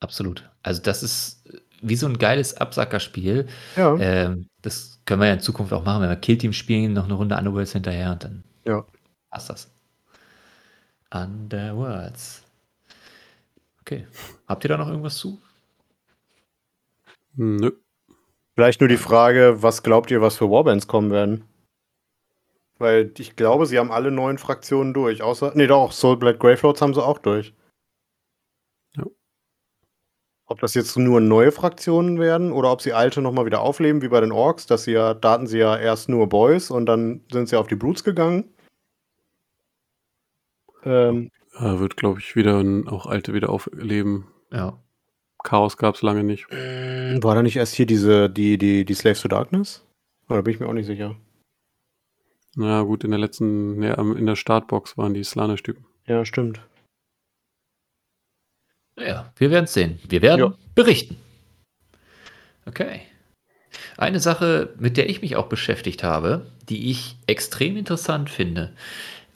absolut. Also, das ist wie so ein geiles Absackerspiel. Ja. Ähm, das können wir ja in Zukunft auch machen, wenn wir Killteam spielen, noch eine Runde Underworlds hinterher und dann Ja. passt das. Underworlds. Okay. Habt ihr da noch irgendwas zu? Nö. Vielleicht nur die Frage, was glaubt ihr, was für Warbands kommen werden? Weil ich glaube, sie haben alle neuen Fraktionen durch. Außer, nee, doch, Soulblade Gravelords haben sie auch durch. Ja. Ob das jetzt nur neue Fraktionen werden oder ob sie alte nochmal wieder aufleben, wie bei den Orks, dass sie ja, da hatten sie ja erst nur Boys und dann sind sie auf die Brutes gegangen. Ähm, Ja, wird, glaube ich, wieder auch alte wieder aufleben. Ja. Chaos gab es lange nicht. war da nicht erst hier diese, die, die, die Slaves to Darkness? Oder bin ich mir auch nicht sicher. Na gut, in der letzten, am- in der Startbox waren die Slane-Stücken. Ja, stimmt. Naja, wir werden es sehen. Wir werden Ja. berichten. Okay. Eine Sache, mit der ich mich auch beschäftigt habe, die ich extrem interessant finde.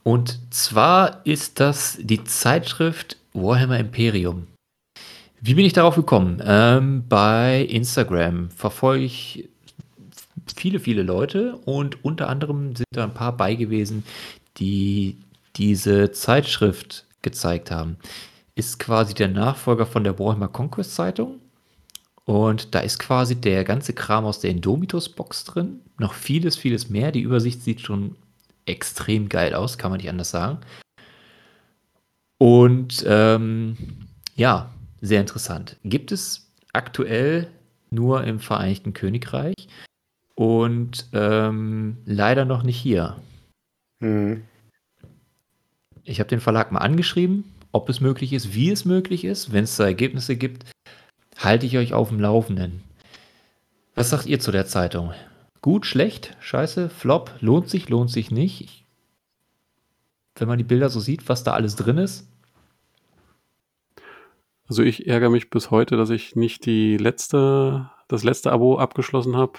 Und zwar ist das die Zeitschrift Warhammer Imperium. Wie bin ich darauf gekommen? Ähm, bei Instagram verfolge ich viele, viele Leute und unter anderem sind da ein paar bei gewesen, die diese Zeitschrift gezeigt haben. Ist quasi der Nachfolger von der Warhammer Conquest Zeitung. Und da ist quasi der ganze Kram aus der Indomitus-Box drin. Noch vieles, vieles mehr. Die Übersicht sieht schon extrem geil aus, kann man nicht anders sagen. Und ähm, ja, sehr interessant. Gibt es aktuell nur im Vereinigten Königreich und ähm, leider noch nicht hier. Hm. Ich habe den Verlag mal angeschrieben, ob es möglich ist, wie es möglich ist. Wenn es da Ergebnisse gibt, halte ich euch auf dem Laufenden. Was sagt ihr zu der Zeitung? Gut, schlecht, scheiße, flop, lohnt sich, lohnt sich nicht? Ich, wenn man die Bilder so sieht, was da alles drin ist. Also ich ärgere mich bis heute, dass ich nicht die letzte, das letzte Abo abgeschlossen habe,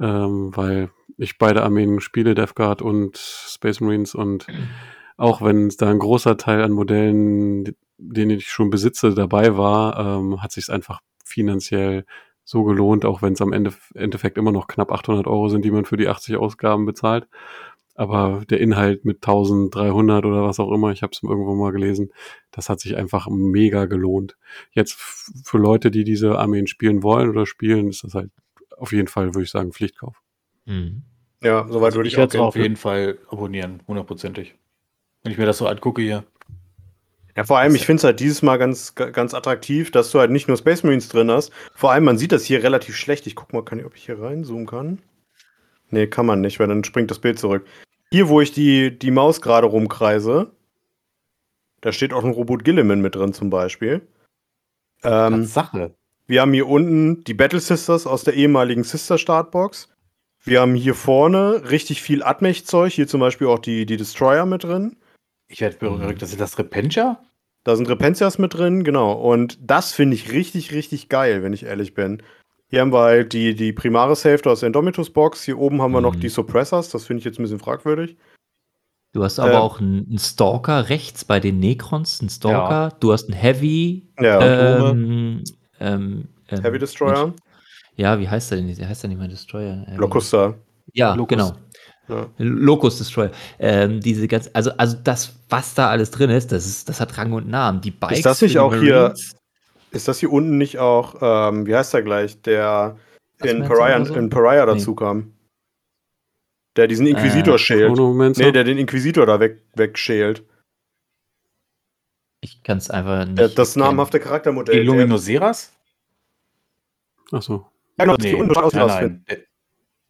ähm, weil ich beide Armeen spiele, Death Guard und Space Marines und auch wenn es da ein großer Teil an Modellen, den ich schon besitze, dabei war, ähm, hat sich einfach finanziell so gelohnt, auch wenn es am Ende, Endeffekt immer noch knapp 800 Euro sind, die man für die 80 Ausgaben bezahlt. Aber der Inhalt mit 1300 oder was auch immer, ich habe es irgendwo mal gelesen, das hat sich einfach mega gelohnt. Jetzt für Leute, die diese Armeen spielen wollen oder spielen, ist das halt auf jeden Fall, würde ich sagen, Pflichtkauf. Mhm. Ja, soweit würde Ich ich, es auch auf jeden Fall abonnieren, hundertprozentig. Wenn ich mir das so angucke hier. Ja, vor allem, ich finde es halt dieses Mal ganz, ganz attraktiv, dass du halt nicht nur Space Marines drin hast. Vor allem, man sieht das hier relativ schlecht. Ich guck mal, kann ich, ob ich hier reinzoomen kann. Nee, kann man nicht, weil dann springt das Bild zurück. Hier, wo ich die, die Maus gerade rumkreise, da steht auch ein Robot Gilliman mit drin zum Beispiel. Ähm, Sache. wir haben hier unten die Battle Sisters aus der ehemaligen Sister Startbox. Wir haben hier vorne richtig viel Admech-Zeug, hier zum Beispiel auch die, die Destroyer mit drin. Ich werde berührt. Das ist das Repentia? Da sind Repenzias mit drin, genau. Und das finde ich richtig, richtig geil, wenn ich ehrlich bin. Hier haben wir halt die, die Primaris Hälfte aus der Indomitus Box. Hier oben haben wir noch Mhm. die Suppressors. Das finde ich jetzt ein bisschen fragwürdig. Du hast aber Ähm. auch einen, Stalker rechts bei den Necrons, einen Stalker. Du hast einen Heavy. Ja, ähm, ähm, ähm, Heavy Destroyer. Mensch, Ja, wie heißt der denn? Der heißt ja nicht mal Destroyer. Ähm, Locusta. Ja, Locust. genau. Ja. Locust Destroyer. Ähm, diese ganz, also, also das, was da alles drin ist, das ist, das hat Rang und Namen. Die Bikes. das nicht die auch hier- Marines. Ist das hier unten nicht auch, ähm, wie heißt der gleich, der in Pariah, so? in Pariah Nee. dazu kam? Der diesen Inquisitor Äh, schält. Nee, der den Inquisitor da weg, wegschält. Ich kann es einfach nicht. Der, das namhafte Charaktermodell. Illuminoseras? Ach so. Ja, genau, das hier unten aus nein, rausfinden. nein.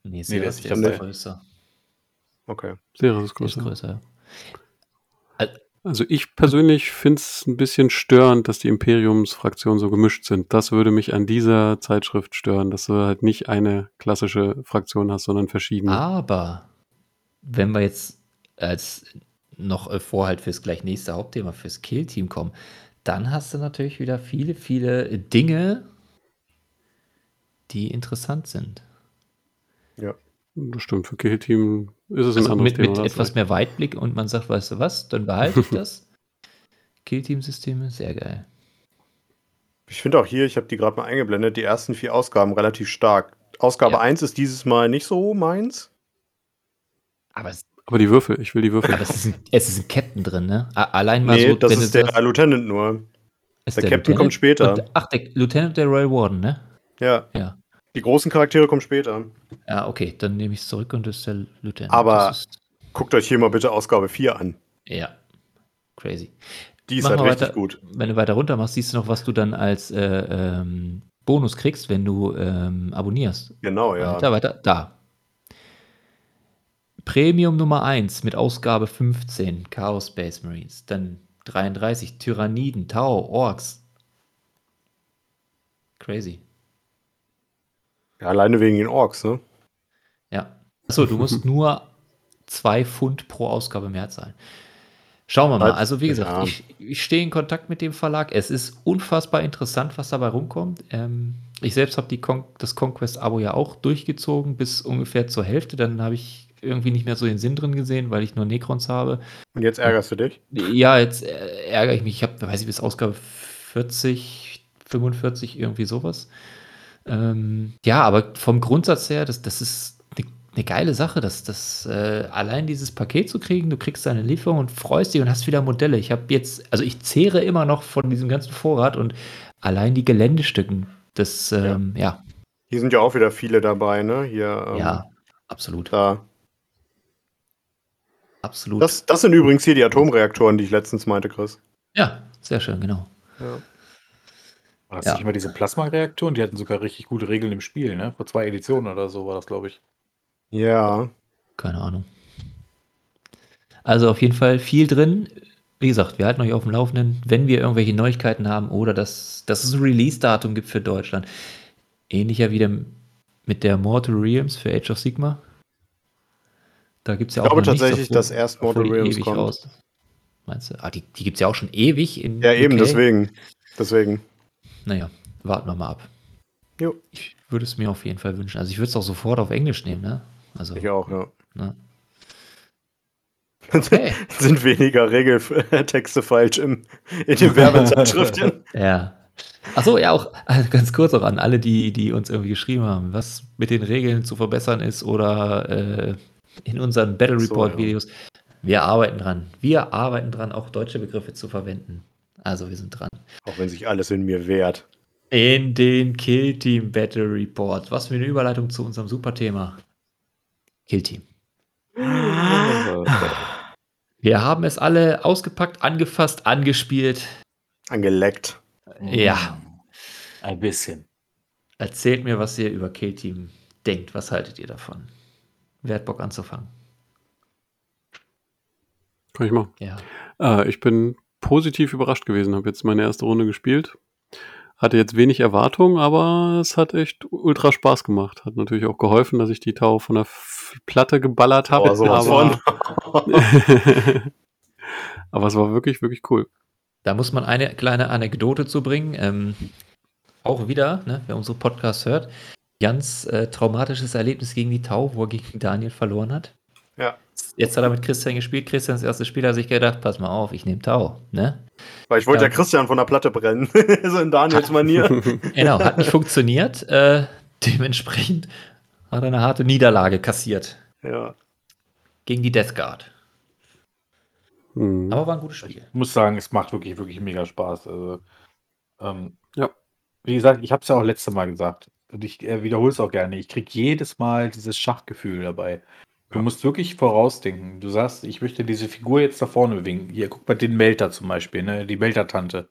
Nee, Nee, der ist ist der ist größer. Okay. Sehr ist Der ist größer. größer. Also ich persönlich finde es ein bisschen störend, dass die Imperiumsfraktionen so gemischt sind. Das würde mich an dieser Zeitschrift stören, dass du halt nicht eine klassische Fraktion hast, sondern verschiedene. Aber wenn wir jetzt als noch Vorhalt fürs gleich nächste Hauptthema, fürs Kill-Team kommen, dann hast du natürlich wieder viele, viele Dinge, die interessant sind. Das stimmt, für Kill-Team ist es ein Also anderes mit, Thema. mit etwas recht. mehr Weitblick und man sagt, weißt du was, dann behalte ich das. Kill-Team-Systeme, sehr geil. Ich finde auch hier, ich habe die gerade mal eingeblendet, die ersten vier Ausgaben relativ stark. Ausgabe Ja. 1 ist dieses Mal nicht so meins. Aber es, Aber die Würfel, ich will die Würfel. Aber es ist, ein, es ist ein Captain drin, ne? Allein mal Nee, so, das wenn ist der sagst, Lieutenant nur. ist der Captain kommt später. Und, ach, der Lieutenant der Royal Warden, ne? Ja. Ja. Die großen Charaktere kommen später. Ja, okay, dann nehme ich es zurück und das ist der Lieutenant. Aber- Guckt euch hier mal bitte Ausgabe 4 an. ja, crazy. Die ist Mach halt richtig weiter. gut. Wenn du weiter runter machst, siehst du noch, was du dann als äh, ähm, Bonus kriegst, wenn du ähm, abonnierst. Genau, ja. Weiter, weiter, da. Premium Nummer 1 mit Ausgabe 15, Chaos Space Marines. Dann 33, Tyranniden, Tau, Orks. Crazy. Ja. Alleine wegen den Orks, ne? Ja. Achso, du musst nur 2 Pfund pro Ausgabe mehr zahlen. Schauen wir mal. Also, wie gesagt, Ja. ich, ich stehe in Kontakt mit dem Verlag. Es ist unfassbar interessant, was dabei rumkommt. Ähm, ich selbst habe Con das Conquest-Abo ja auch durchgezogen bis ungefähr zur Hälfte. Dann habe ich irgendwie nicht mehr so den Sinn drin gesehen, weil ich nur Necrons habe. Und jetzt ärgerst du dich? Ja, jetzt ärgere ich mich. Ich habe, weiß ich, bis Ausgabe 40, 45, irgendwie sowas. Ähm, ja, aber vom Grundsatz her, das, das ist eine ne geile Sache, das, das äh, allein dieses Paket zu kriegen, du kriegst deine Lieferung und freust dich und hast wieder Modelle. Ich habe jetzt, also ich zehre immer noch von diesem ganzen Vorrat und allein die Geländestücken, das, ähm, ja, Hier sind ja auch wieder viele dabei, ne? Hier, ähm, ja, absolut, Da. absolut. Das, das sind übrigens hier die Atomreaktoren, die ich letztens meinte, Chris. ja, sehr schön, genau. Ja. War das Ja. nicht immer diese Plasmareaktoren? Die hatten sogar richtig gute Regeln im Spiel, ne? Vor zwei Editionen oder so war das, glaube ich. Ja. Keine Ahnung. Also auf jeden Fall viel drin. Wie gesagt, wir halten euch auf dem Laufenden, wenn wir irgendwelche Neuigkeiten haben oder dass, dass es ein Release-Datum gibt für Deutschland. Ähnlicher wie dem, mit der Mortal Realms für Age of Sigma. Da gibt es ja Ich auch glaube noch nichts, tatsächlich, dass erst Mortal Realms kommt. raus- Meinst du? Ah, die die gibt es ja auch schon ewig in Ja, eben, UK. deswegen. Deswegen. Naja, warten wir mal ab. Jo. Ich würde es mir auf jeden Fall wünschen. Also ich würde es auch sofort auf Englisch nehmen, ne? Also, Ich auch, ja. ne? Okay. sind weniger Regeltexte falsch im, in den Werbezeitschriften. Ja. Achso, ja, auch äh, ganz kurz auch an alle, die, die uns irgendwie geschrieben haben, was mit den Regeln zu verbessern ist oder äh, in unseren Battle Ach so, Report ja. Videos. Wir arbeiten dran. Wir arbeiten dran, auch deutsche Begriffe zu verwenden. Also wir sind dran. Auch wenn sich alles in mir wehrt. In den Kill Team Battle Report. Was für eine Überleitung zu unserem Superthema. Kill Team. Wir haben es alle ausgepackt, angefasst, angespielt. Angeleckt. Ja. Ein bisschen. Erzählt mir, was ihr über Kill Team denkt. Was haltet ihr davon? Wer hat Bock anzufangen? Kann ich machen. Ja. Äh, ich bin positiv überrascht gewesen, habe jetzt meine erste Runde gespielt. Hatte jetzt wenig Erwartungen, aber es hat echt ultra Spaß gemacht. Hat natürlich auch geholfen, dass ich die Tau von der F Platte geballert habe. Aber sowas aber, aber es war wirklich, wirklich cool. Da muss man eine kleine Anekdote zu bringen. Ähm, auch wieder, ne, wer unsere Podcasts hört, ganz äh, traumatisches Erlebnis gegen die Tau, wo er gegen Daniel verloren hat. Ja. Jetzt hat er mit Christian gespielt. Christians erstes Spiel hat sich gedacht, pass mal auf, ich nehme Tau. Ne? Weil ich wollte ja. Ja. Christian von der Platte brennen. so in Daniels Manier. Genau, hat nicht funktioniert. Äh, dementsprechend hat er eine harte Niederlage kassiert Ja. gegen die Death Guard. Hm. Aber war ein gutes Spiel. Ich muss sagen, es macht wirklich, wirklich mega Spaß. Also, ähm, Ja. Wie gesagt, ich habe es ja auch letztes Mal gesagt. Und ich äh, wiederhole es auch gerne. Ich kriege jedes Mal dieses Schachgefühl dabei. Du musst wirklich vorausdenken. Du sagst, ich möchte diese Figur jetzt da vorne bewegen. Hier, guck mal den Melter zum Beispiel, ne? die Melter-Tante.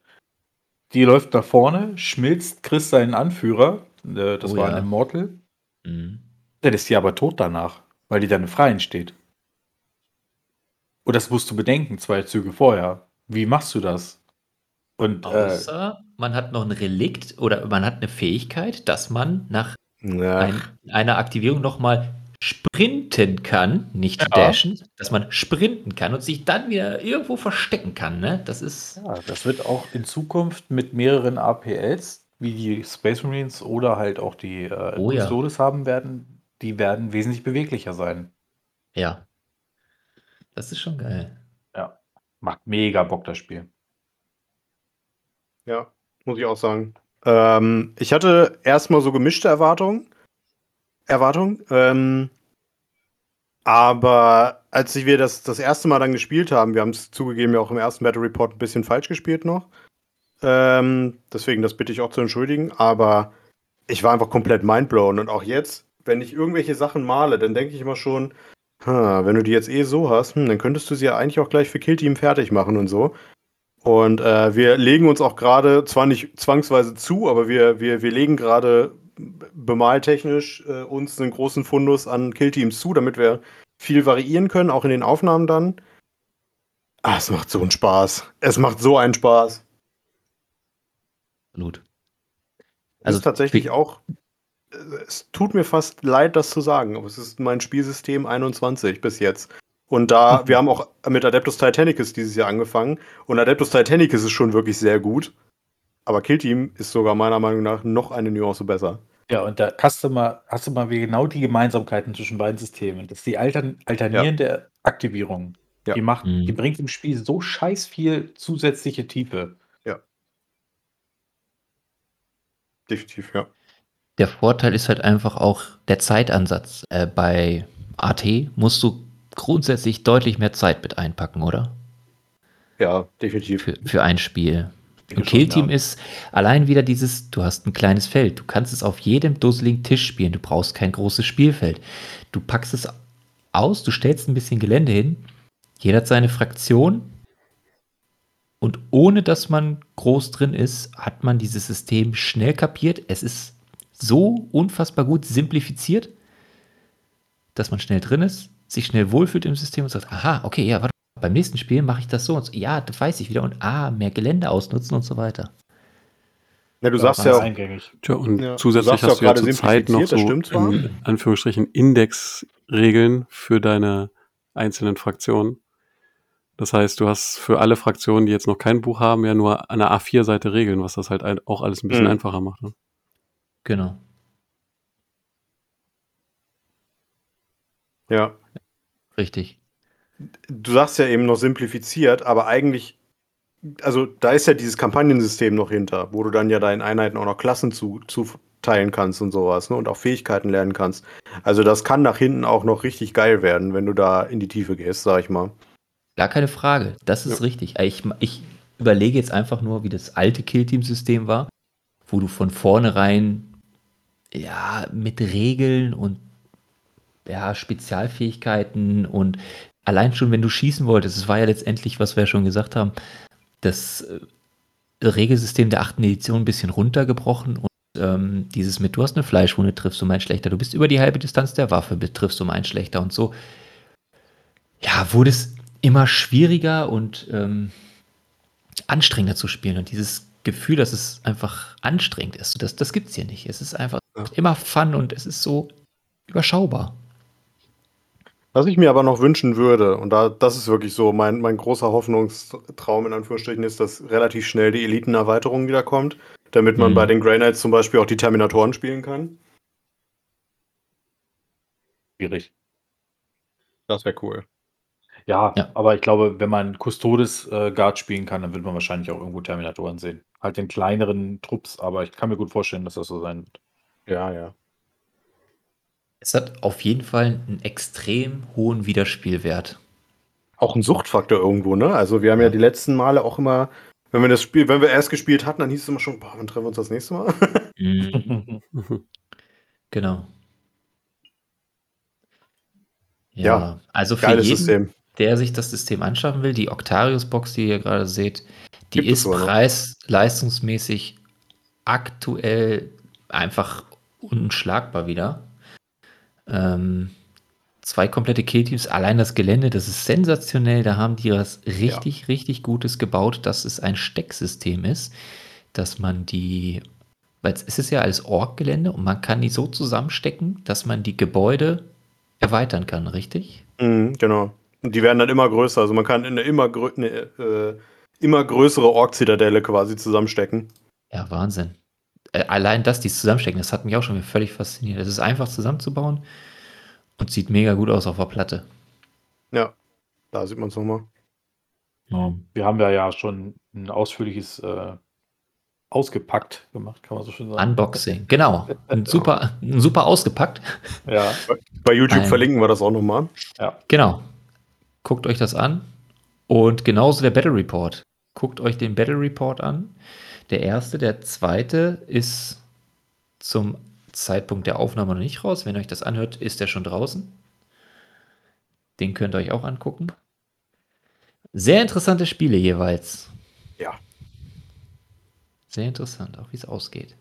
Die läuft nach vorne, schmilzt, kriegst seinen Anführer. Äh, das Oh war ja. ein Immortal. Mhm. Dann ist die aber tot danach, weil die dann im Freien steht. Und das musst du bedenken, zwei Züge vorher. Wie machst du das? Und äh, Außer man hat noch ein Relikt oder man hat eine Fähigkeit, dass man nach ein, einer Aktivierung nochmal sprinten kann, nicht Ja. dashen, dass man sprinten kann und sich dann wieder irgendwo verstecken kann. Ne? Das ist. ja, das wird auch in Zukunft mit mehreren APLs, wie die Space Marines oder halt auch die äh, Oh ja. Haben werden, die werden wesentlich beweglicher sein. Ja. Das ist schon geil. Macht mega Bock, das Spiel. Ja, muss ich auch sagen. Ähm, ich hatte erstmal so gemischte Erwartungen. Erwartungen. Ähm, aber als wir das das erste Mal dann gespielt haben, wir haben es zugegeben ja auch im ersten Battle Report ein bisschen falsch gespielt noch. Ähm, deswegen, das bitte ich auch zu entschuldigen, aber ich war einfach komplett mindblown. Und auch jetzt, wenn ich irgendwelche Sachen male, dann denke ich immer schon, "Ha, wenn du die jetzt eh so hast, hm, dann könntest du sie ja eigentlich auch gleich für Killteam fertig machen und so. Und äh, wir legen uns auch gerade, zwar nicht zwangsweise zu, aber wir, wir, wir legen gerade bemaltechnisch äh, uns einen großen Fundus an Killteams zu, damit wir viel variieren können, auch in den Aufnahmen dann. Ah, es macht so einen Spaß. Es macht so einen Spaß. Es Also ist tatsächlich auch. äh, Es tut mir fast leid, das zu sagen, aber es ist mein Spielsystem 21 bis jetzt. Und da, wir haben auch mit Adeptus Titanicus dieses Jahr angefangen. Und Adeptus Titanicus ist schon wirklich sehr gut. Aber Killteam ist sogar meiner Meinung nach noch eine Nuance besser. Ja, und da hast du mal, hast du mal wie genau die Gemeinsamkeiten zwischen beiden Systemen. Das ist die altern alternierende Aktivierung. Ja. Die macht, Mhm. die bringt im Spiel so scheiß viel zusätzliche Tiefe. Definitiv, ja. Der Vorteil ist halt einfach auch der Zeitansatz. Äh, bei AT musst du grundsätzlich deutlich mehr Zeit mit einpacken, oder? Ja, definitiv. Für, für ein Spiel. Schon, Killteam ist allein wieder dieses, du hast ein kleines Feld. Du kannst es auf jedem dusseligen Tisch spielen. Du brauchst kein großes Spielfeld. Du packst es aus, du stellst ein bisschen Gelände hin. Jeder hat seine Fraktion. Und ohne dass man groß drin ist, hat man dieses System schnell kapiert. Es ist so unfassbar gut simplifiziert, dass man schnell drin ist, sich schnell wohlfühlt im System und sagt, aha, okay, ja, warte, beim nächsten Spiel mache ich das so und so. Ja, das weiß ich wieder. Und ah, mehr Gelände ausnutzen und so weiter. Ja, du Ja, sagst ja auch, eingängig. Tja, und Ja, du zusätzlich ja hast du ja zur Zeit noch so in Anführungsstrichen Indexregeln für deine einzelnen Fraktionen. Das heißt, du hast für alle Fraktionen, die jetzt noch kein Buch haben, ja nur eine A4-Seite Regeln, was das halt auch alles ein bisschen Mhm. einfacher macht. Ne? Genau. ja. Richtig. Du sagst ja eben noch simplifiziert, aber eigentlich, also da ist ja dieses Kampagnensystem noch hinter, wo du dann ja deinen Einheiten auch noch Klassen zu, zuteilen kannst und sowas, ne? Und auch Fähigkeiten lernen kannst. Also das kann nach hinten auch noch richtig geil werden, wenn du da in die Tiefe gehst, sag ich mal. Gar keine Frage. Das ist Ja. richtig. Ich, ich überlege jetzt einfach nur, wie das alte Killteam-System war, wo du von vornherein ja mit Regeln und ja, Spezialfähigkeiten und allein schon, wenn du schießen wolltest, es war ja letztendlich, was wir ja schon gesagt haben, das äh, Regelsystem der achten Edition ein bisschen runtergebrochen und ähm, dieses mit, du hast eine Fleischwunde, triffst du um einen schlechter, du bist über die halbe Distanz der Waffe, triffst du um einen schlechter und so. Ja, wurde es immer schwieriger und ähm, anstrengender zu spielen und dieses Gefühl, dass es einfach anstrengend ist, das, das gibt es hier nicht. Es ist einfach Ja. immer Fun und es ist so überschaubar. Was ich mir aber noch wünschen würde, und da, das ist wirklich so mein, mein großer Hoffnungstraum in Anführungsstrichen, ist, dass relativ schnell die Elitenerweiterung wieder kommt, damit man Mhm. bei den Grey Knights zum Beispiel auch die Terminatoren spielen kann. Schwierig. Das wäre cool. Ja, Ja. aber ich glaube, wenn man Custodes äh, Guard spielen kann, dann wird man wahrscheinlich auch irgendwo Terminatoren sehen. Halt in kleineren Trupps, aber ich kann mir gut vorstellen, dass das so sein wird. Ja, ja. Es hat auf jeden Fall einen extrem hohen Wiederspielwert. Auch ein Suchtfaktor irgendwo, ne? Also wir haben ja Ja. die letzten Male auch immer, wenn wir das Spiel, wenn wir erst gespielt hatten, dann hieß es immer schon, boah, wann treffen wir uns das nächste Mal? Mhm, Mhm. genau. Ja, Ja, also für jeden, System. der sich das System anschaffen will, die Octarius-Box, die ihr gerade seht, die Gibt ist preis-leistungsmäßig aktuell einfach unschlagbar wieder. Ähm, zwei komplette Killteams, allein das Gelände, das ist sensationell. Da haben die was richtig, richtig Gutes gebaut, dass es ein Stecksystem ist, dass man die, weil es ist ja als Org-Gelände und man kann die so zusammenstecken, dass man die Gebäude erweitern kann, richtig? Mhm, genau. Und die werden dann immer größer. Also man kann in eine immer, grö eine, äh, immer größere Ork-Zitadelle quasi zusammenstecken. Ja, Wahnsinn. Äh, allein das, die zusammenstecken, das hat mich auch schon völlig fasziniert. Es ist einfach zusammenzubauen und sieht mega gut aus auf der Platte. Ja, da sieht man es nochmal. Ja, wir haben ja, ja schon ein ausführliches äh, ausgepackt gemacht, kann man so schön sagen. Unboxing, genau. Ein super, ein super ausgepackt. Ja, Bei YouTube Ein- verlinken wir das auch nochmal. ja. Genau. guckt euch das an. Und genauso der Battle Report. Guckt euch den Battle Report an. Der erste, der zweite ist zum Zeitpunkt der Aufnahme noch nicht raus. Wenn ihr euch das anhört, ist der schon draußen. Den könnt ihr euch auch angucken. Sehr interessante Spiele jeweils. Ja. Sehr interessant, auch wie es ausgeht.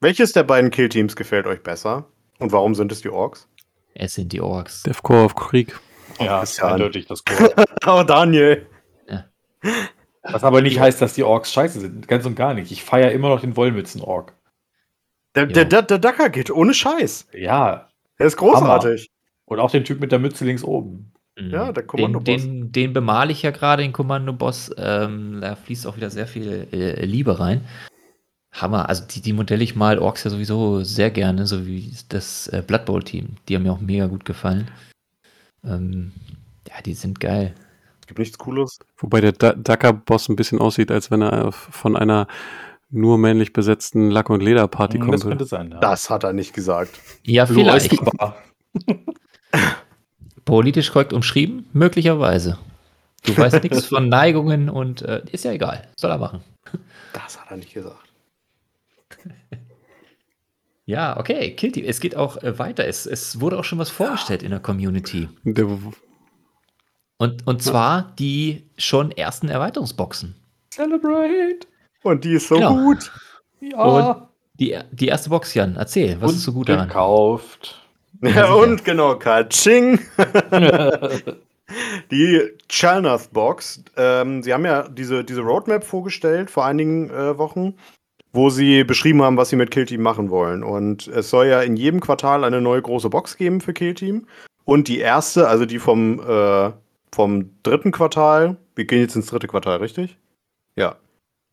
Welches der beiden Killteams gefällt euch besser? Und warum sind es die Orks? Es sind die Orks. Defcore of Krieg. Ja, ist ist ja- eindeutig das Core. Oh, Daniel. Was aber nicht heißt, dass die Orks scheiße sind. Ganz und gar nicht. Ich feiere immer noch den Wollmützen-Ork. Der, Ja. der, der, der Dacker geht ohne Scheiß. Ja. Er ist großartig. Und auch den Typ mit der Mütze links oben. Ja, der den, Kommandoboss. den, den bemale ich ja gerade, den Kommandoboss. Ähm, da fließt auch wieder sehr viel äh, Liebe rein. Hammer. Also die, die modelle ich mal Orks ja sowieso sehr gerne, so wie das äh, Blood Bowl Team. Die haben mir auch mega gut gefallen. Ähm, ja, die sind geil. Gibt nichts Cooles. Wobei der Da- Dacker-Boss ein bisschen aussieht, als wenn er von einer nur männlich besetzten Lack- und Lederparty kommen Das würde. könnte sein. Ja. Das hat er nicht gesagt. Ja, vielleicht. Politisch korrekt umschrieben? Möglicherweise. Du weißt nichts von Neigungen und äh, ist ja egal. Soll er machen. Das hat er nicht gesagt. Ja, okay. Killteam. Es geht auch äh, weiter. Es, es wurde auch schon was vorgestellt in der Community. Der, Und, und zwar die schon ersten Erweiterungsboxen. Celebrate! Und die ist so Genau. gut. Ja! Die, die erste Box, Jan, erzähl, was ist so gut daran? gekauft. Ja, sicher. und genau, Kaching. Die Chalnath Box. Ähm, sie haben ja diese, diese Roadmap vorgestellt vor einigen äh, Wochen, wo sie beschrieben haben, was sie mit Killteam machen wollen. Und es soll ja in jedem Quartal eine neue große Box geben für Killteam. Und die erste, also die vom, äh, vom dritten Quartal, wir gehen jetzt ins dritte Quartal, richtig? Ja.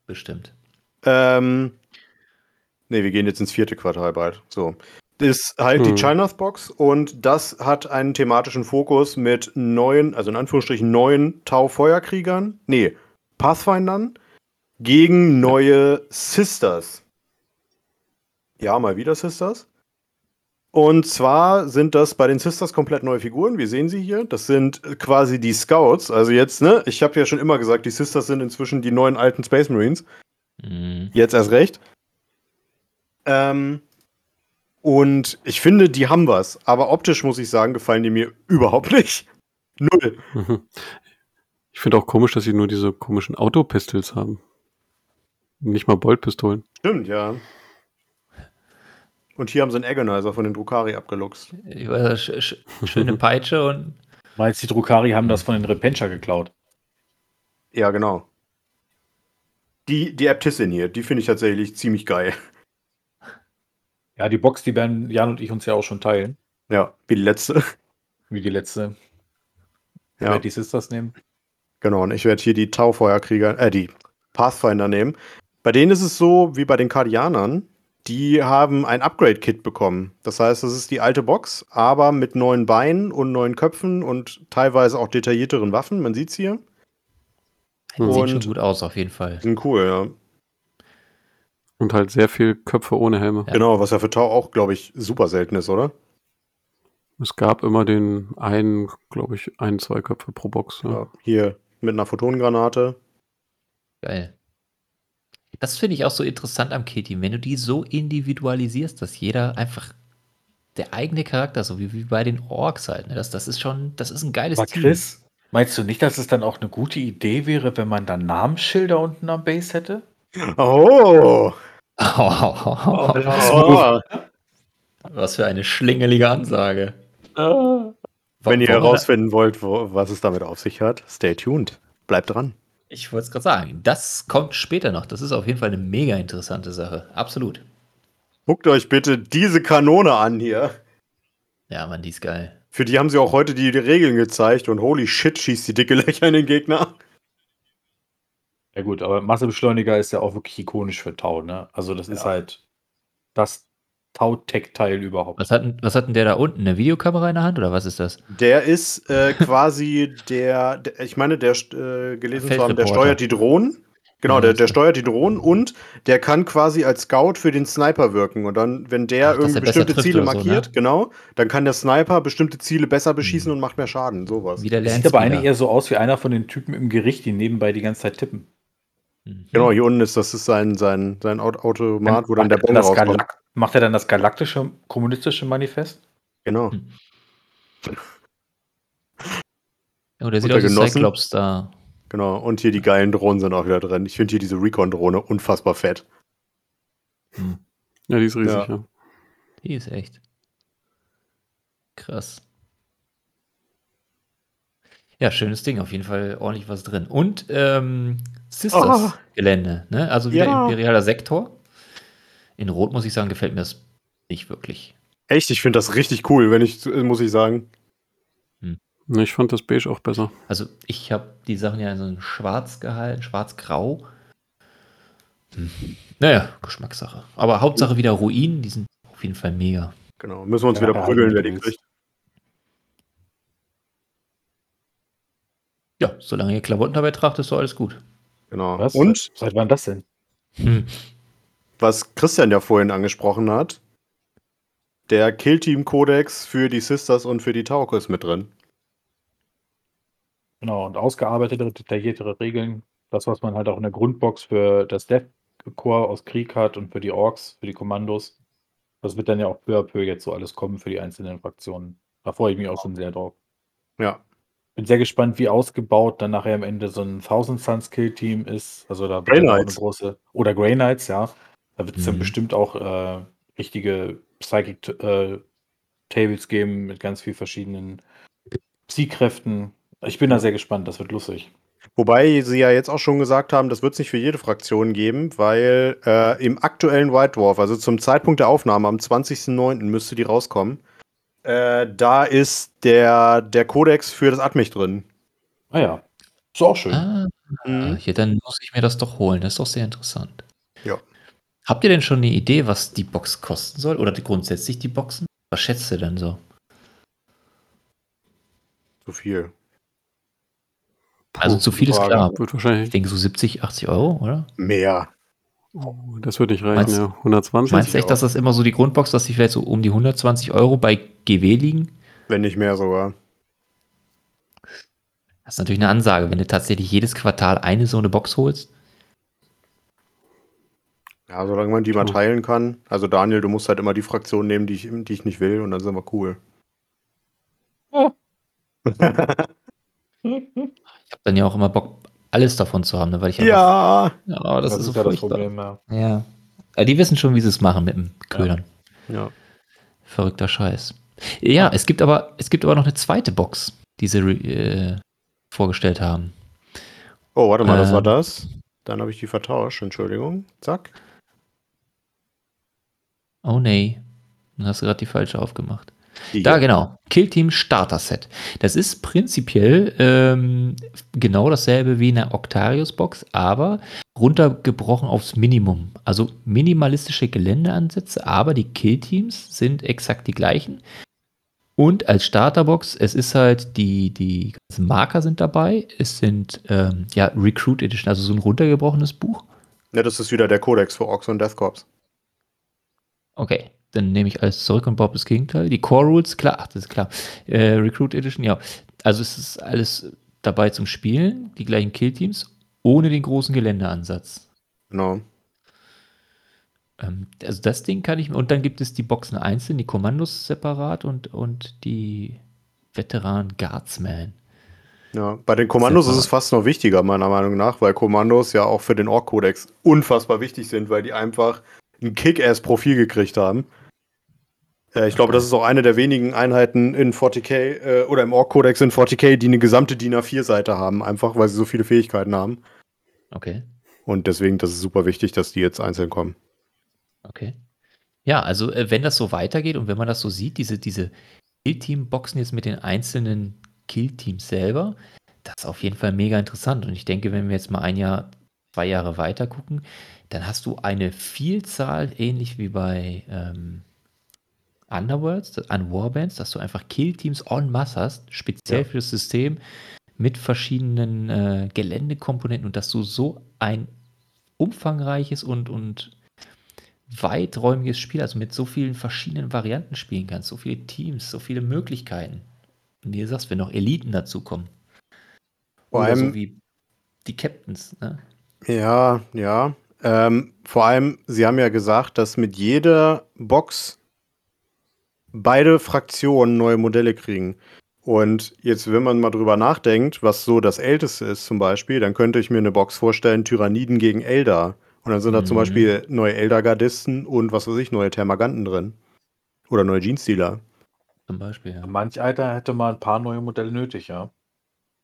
Bestimmt. Ähm, ne, wir gehen jetzt ins vierte Quartal bald. So. Ist halt die Hm. Chinath Box und das hat einen thematischen Fokus mit neuen, also in Anführungsstrichen neuen Tau-Feuerkriegern, nee, Pathfindern gegen neue Sisters. Ja, mal wieder Sisters. Und zwar sind das bei den Sisters komplett neue Figuren. Wir sehen sie hier. Das sind quasi die Scouts. Also jetzt, ne? Ich habe ja schon immer gesagt, die Sisters sind inzwischen die neuen alten Space Marines. Mhm. Jetzt erst recht. Ähm, und ich finde, die haben was. Aber optisch muss ich sagen, gefallen die mir überhaupt nicht. Null. Ich finde auch komisch, dass sie nur diese komischen Autopistols haben. Nicht mal Boltpistolen. Stimmt, ja. Und hier haben sie einen Agonizer von den Drukari abgeluchst. Über sch sch schöne Peitsche und Meinst die Drukari haben das von den Repencher geklaut? Ja, genau. Die, die Äbtissin hier, die finde ich tatsächlich ziemlich geil. Ja, die Box, die werden Jan und ich uns ja auch schon teilen. Ja, wie die letzte. Wie die letzte. Ich Ja, werde die Sisters nehmen. genau. Und ich werde hier die Taufeuerkrieger, äh, die Pathfinder nehmen. Bei denen ist es so wie bei den Kardianern. Die haben ein Upgrade-Kit bekommen. Das heißt, das ist die alte Box, aber mit neuen Beinen und neuen Köpfen und teilweise auch detaillierteren Waffen. Man sieht's hier. sieht Und- schon gut aus, auf jeden Fall. Sind cool, ja. Und halt sehr viel Köpfe ohne Helme. Ja. Genau, was ja für Tau auch, glaube ich, super selten ist, oder? Es gab immer den einen, glaube ich, ein, zwei Köpfe pro Box. Ja. Ja. Hier mit einer Photonengranate. Geil. Das finde ich auch so interessant am Kitty, wenn du die so individualisierst, dass jeder einfach der eigene Charakter, so wie, wie bei den Orks halt, ne? das, das ist schon, das ist ein geiles Aber Team. Chris, meinst du nicht, dass es dann auch eine gute Idee wäre, wenn man dann Namensschilder unten am Base hätte? Oh! Oh. Was für eine schlingelige Ansage. Wenn ihr herausfinden wollt, wo, was es damit auf sich hat, stay tuned. Bleibt dran. Ich wollte es gerade sagen, das kommt später noch. Das ist auf jeden Fall eine mega interessante Sache. Absolut. Guckt euch bitte diese Kanone an hier. Ja, Mann, die ist geil. Für die haben sie auch heute die, die Regeln gezeigt und holy shit, schießt die dicke Löcher in den Gegner. Ja gut, aber Massebeschleuniger ist ja auch wirklich ikonisch für Tau, ne? Also das ist Ja. halt das Tau-Tech-Teil überhaupt. Was hat, denn- was hat denn der da unten? Eine Videokamera in der Hand oder was ist das? Der ist äh, quasi der, der, ich meine, der äh, gelesen zu haben, der steuert die Drohnen. Genau, der, der steuert die Drohnen und der kann quasi als Scout für den Sniper wirken. Und dann, wenn der Ach, irgendwie bestimmte Ziele so, markiert, ne? genau, dann kann der Sniper bestimmte Ziele besser beschießen Mhm. und macht mehr Schaden. Sowas. Wie der Sieht aber eigentlich eher so aus wie einer von den Typen im Gericht, die nebenbei die ganze Zeit tippen. Mhm. Genau, hier unten ist das ist sein, sein, sein Aut- Automat, wo dann der er das rauskommt. Macht er dann das galaktische kommunistische Manifest? Genau. Hm. Oh, der sieht aus wie. Cyclops da. Genau. Und hier die geilen Drohnen sind auch wieder drin. Ich finde hier diese Recon-Drohne unfassbar fett. Hm. Ja, die ist riesig, Ja. ja. Die ist echt. Krass. Ja, schönes Ding, auf jeden Fall ordentlich was drin. Und ähm, Sisters-Gelände, ne? Also wieder Ja. imperialer Sektor. In Rot muss ich sagen, gefällt mir das nicht wirklich. Echt, ich finde das richtig cool, wenn ich, muss ich sagen. Ne, Ich fand das Beige auch besser. Also ich habe die Sachen ja in so ein Schwarz gehalten, Schwarz-Grau. Hm. Naja, Geschmackssache. Aber Hauptsache wieder Ruinen, die sind auf jeden Fall mega. Genau. Müssen wir uns Ja, wieder ja, prügeln, wer die kriegt. Ja, solange ihr Klamotten dabei tragt, ist so alles gut. Genau. Was? Und Seit wann das denn? Hm. Was Christian ja vorhin angesprochen hat, der Killteam-Kodex für die Sisters und für die Tauke ist mit drin. Genau, und ausgearbeitete, detailliertere Regeln. Das, was man halt auch in der Grundbox für das Death Core aus Krieg hat und für die Orks, für die Kommandos. Das wird dann ja auch peu à peu jetzt so alles kommen für die einzelnen Fraktionen. Da freue ich mich auch schon sehr drauf. Ja. Bin sehr gespannt, wie ausgebaut dann nachher am Ende so ein Thousand Suns Kill Team ist. Also da Grey eine Knights. große. Oder Grey Knights, ja. Da wird es dann Mhm. bestimmt auch äh, richtige Psychic äh, Tables geben mit ganz vielen verschiedenen Psykräften. Ich bin da sehr gespannt, das wird lustig. Wobei sie ja jetzt auch schon gesagt haben, das wird es nicht für jede Fraktion geben, weil äh, im aktuellen White Dwarf, also zum Zeitpunkt der Aufnahme am 20.09. müsste die rauskommen, äh, da ist der, der Kodex für das Admech drin. Ah ja, ist auch schön. Ah, Mhm. ja, dann muss ich mir das doch holen. Das ist doch sehr interessant. Ja. Habt ihr denn schon eine Idee, was die Box kosten soll? Oder grundsätzlich die Boxen? Was schätzt ihr denn so? So viel. Also zu viel ist klar. Wird Ich wahrscheinlich, denke so 70, 80 Euro, oder? Mehr. oh, das wird nicht reichen, Meinst- ja. 120? Meinst du echt, dass das immer so die Grundbox, dass die vielleicht so um die 120 Euro bei GW liegen? Wenn nicht mehr sogar. Das ist natürlich eine Ansage, wenn du tatsächlich jedes Quartal eine so eine Box holst. Ja, solange man die mal teilen kann. Also Daniel, du musst halt immer die Fraktion nehmen, die ich, die ich nicht will und dann sind wir cool. Ich habe dann ja auch immer Bock, alles davon zu haben, ne, weil ich ja. ja, aber das, ist so ja das furchtbar. Problem. Ja. Ja. Aber die wissen schon, wie sie es machen mit dem Ködern. Ja. Verrückter Scheiß. Ja, es gibt aber, es gibt aber noch eine zweite Box, die sie äh, vorgestellt haben. Oh, warte mal, das war Ähm. das. Dann habe ich die vertauscht. Entschuldigung. Zack. Oh nee. Dann hast du gerade die falsche aufgemacht. Die Da, genau. Killteam Starter Set. Das ist prinzipiell ähm, genau dasselbe wie eine Octarius-Box, aber runtergebrochen aufs Minimum. Also minimalistische Geländeansätze, aber die Killteams sind exakt die gleichen. Und als Starterbox, es ist halt die, die ganzen Marker sind dabei. Es sind ähm, ja Recruit Edition, also so ein runtergebrochenes Buch. Ja, das ist wieder der Kodex für Orks und Death Corps. Okay, dann nehme ich alles zurück und baue das Gegenteil. Die Core Rules, klar, ach, das ist klar. Äh, Recruit Edition, ja. Also es ist alles dabei zum Spielen, die gleichen Killteams, ohne den großen Geländeansatz. Genau. Ähm, also das Ding kann ich mir, und dann gibt es die Boxen einzeln, die Kommandos separat und, und die Veteran Guardsman. Ja, bei den Kommandos ist es fast noch wichtiger, meiner Meinung nach, weil Kommandos ja auch für den Ork-Kodex unfassbar wichtig sind, weil die einfach ein Kick-Ass-Profil gekriegt haben. Äh, ich glaube, das ist auch eine der wenigen Einheiten in 40k äh, oder im Ork-Kodex in 40k, die eine gesamte DIN A4-Seite haben, einfach weil sie so viele Fähigkeiten haben. Okay. Und deswegen, das ist super wichtig, dass die jetzt einzeln kommen. Okay. Ja, also äh, wenn das so weitergeht und wenn man das so sieht, diese, diese Kill-Team-Boxen jetzt mit den einzelnen Kill-Teams selber, das ist auf jeden Fall mega interessant. Und ich denke, wenn wir jetzt mal ein Jahr, zwei Jahre weiter gucken, dann hast du eine Vielzahl, ähnlich wie bei ähm, Underworlds, an Warbands, dass du einfach Kill-Teams en masse hast, speziell Ja. für das System mit verschiedenen äh, Geländekomponenten und dass du so ein umfangreiches und, und weiträumiges Spiel, also mit so vielen verschiedenen Varianten spielen kannst, so viele Teams, so viele Möglichkeiten. Und wie du sagst, wenn noch Eliten dazukommen. Vor Oder allem- so wie die Captains, ne? Ja, ja. Ähm, vor allem, Sie haben ja gesagt, dass mit jeder Box beide Fraktionen neue Modelle kriegen. Und jetzt, wenn man mal drüber nachdenkt, was so das Älteste ist zum Beispiel, dann könnte ich mir eine Box vorstellen, Tyranniden gegen Eldar. Und dann sind da zum Mhm. Beispiel neue Eldar-Gardisten und was weiß ich, neue Thermaganten drin. Oder neue Jeans-Dealer. Zum Beispiel, ja. Manch Alter hätte mal ein paar neue Modelle nötig, ja.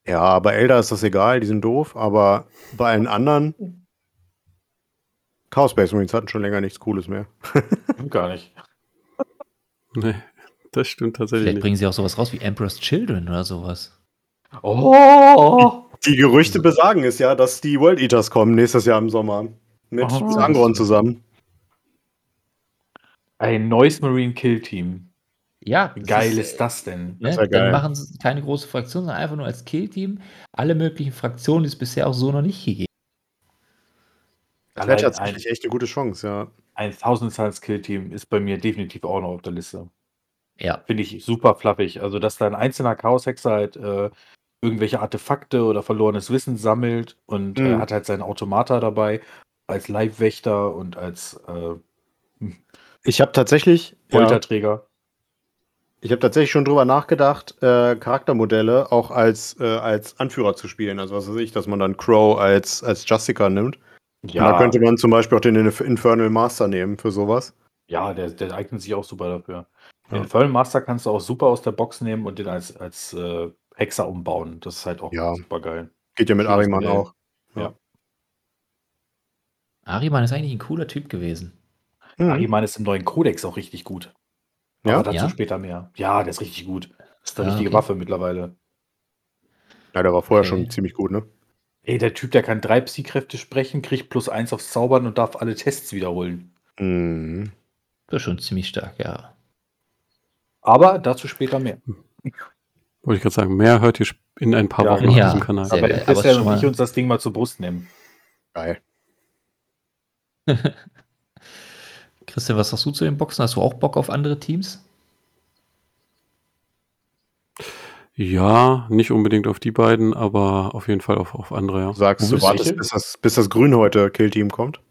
Ja, bei Eldar ist das egal, die sind doof, aber bei allen anderen. Chaos Space Marines hatten schon länger nichts Cooles mehr. Gar nicht. Nee, das stimmt tatsächlich Vielleicht nicht. bringen sie auch sowas raus wie Emperor's Children oder sowas. Oh! Die Gerüchte besagen es ja, dass die World Eaters kommen nächstes Jahr im Sommer. Mit Oh. Angron zusammen. Ein neues Marine Kill Team. Ja, Wie geil ist, ist das denn? Ne? Das geil. Dann machen sie keine große Fraktion, sondern einfach nur als Killteam alle möglichen Fraktionen, die es bisher auch so noch nicht gegeben Das wäre Allein tatsächlich echt eine gute Chance, ja. Ein 1000 Suns Kill Team ist bei mir definitiv auch noch auf der Liste. Ja, Finde ich super fluffig. Also, dass da ein einzelner Chaos-Hexer halt äh, irgendwelche Artefakte oder verlorenes Wissen sammelt und äh, Mhm. hat halt seinen Automata dabei als Leibwächter und als äh, Ich habe tatsächlich, ja, Folterträger. ich habe tatsächlich schon drüber nachgedacht, äh, Charaktermodelle auch als, äh, als Anführer zu spielen. Also was weiß ich, dass man dann Crow als, als Justicar nimmt. Ja, Und da könnte man zum Beispiel auch den Inf- Infernal Master nehmen für sowas. ja der, der eignet sich auch super dafür. Ja. Den Infernal Master kannst du auch super aus der Box nehmen und den als, als äh, Hexer umbauen. Das ist halt auch Ja. super geil. Geht ja mit Ariman auch. Ariman ist eigentlich ein cooler Typ gewesen. Mhm. Ariman ist im neuen Kodex auch richtig gut. Ja? Aber dazu Ja? später mehr. Ja, der ist richtig gut. Das ist eine richtige okay. Waffe mittlerweile. ja, der war vorher Okay. schon ziemlich gut, ne? Ey, der Typ, der kann drei Psy-Kräfte sprechen, kriegt plus eins aufs Zaubern und darf alle Tests wiederholen. Mhm. Das ist schon ziemlich stark, ja. Aber dazu später mehr. Wollte ich gerade sagen, mehr hört ihr in ein paar Ja, Wochen auf ja. diesem Kanal. Aber geil. Aber und ich mal- uns das Ding mal zur Brust nehmen. Geil. Christian, was sagst du zu den Boxen? Hast du auch Bock auf andere Teams? Ja, nicht unbedingt auf die beiden, aber auf jeden Fall auf, auf andere, ja. Du sagst, du wartest, bis das, bis das Grün heute Killteam kommt.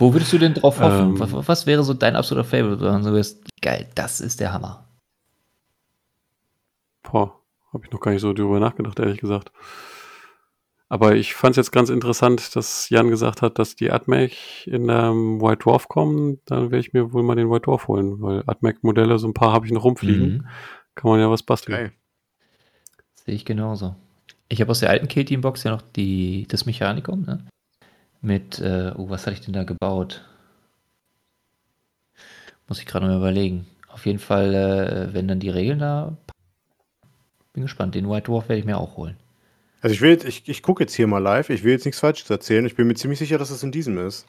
Wo würdest du denn drauf hoffen? Ähm. was, was wäre so dein absoluter Favorite? Wo du dann so wirst, geil, das ist der Hammer. Boah, habe ich noch gar nicht so drüber nachgedacht, ehrlich gesagt. Aber ich fand es jetzt ganz interessant, dass Jan gesagt hat, dass die Atmec in ähm, White Dwarf kommen. Dann werde ich mir wohl mal den White Dwarf holen, weil Atmec-Modelle, so ein paar habe ich noch rumfliegen. Mhm. Kann man ja was basteln. Geil. Sehe ich genauso. Ich habe aus der alten K-Team-Box ja noch die, das Mechanikum, ne? Mit, äh, oh, was hatte ich denn da gebaut? Muss ich gerade mal überlegen. Auf jeden Fall, äh, wenn dann die Regeln da. Bin gespannt. Den White Dwarf werde ich mir auch holen. Also ich will jetzt, ich, ich gucke jetzt hier mal live, ich will jetzt nichts Falsches erzählen. Ich bin mir ziemlich sicher, dass es in diesem ist.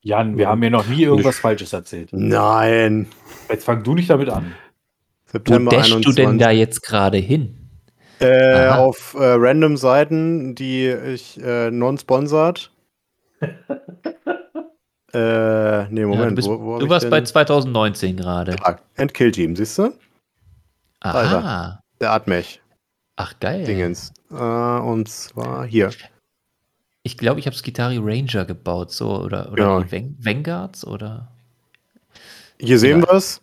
Jan, wir Ja. haben mir noch nie irgendwas Falsches erzählt. Nein. Jetzt fang du nicht damit an. Wo September dashst du denn 21. da jetzt gerade hin? Äh, auf äh, random Seiten, die ich äh, non-sponsored. äh, nee, Ja, Moment. du bist, wo, wo du warst bei 2019 gerade. Ah, End Kill Team, siehst du? Aha. Der Atmech Ach, geil. Dingens. Äh, und zwar hier. Ich glaube, ich habe Skitari Ranger gebaut, so, oder, oder Genau. die Vang- Vanguards, oder? Hier sehen wir es.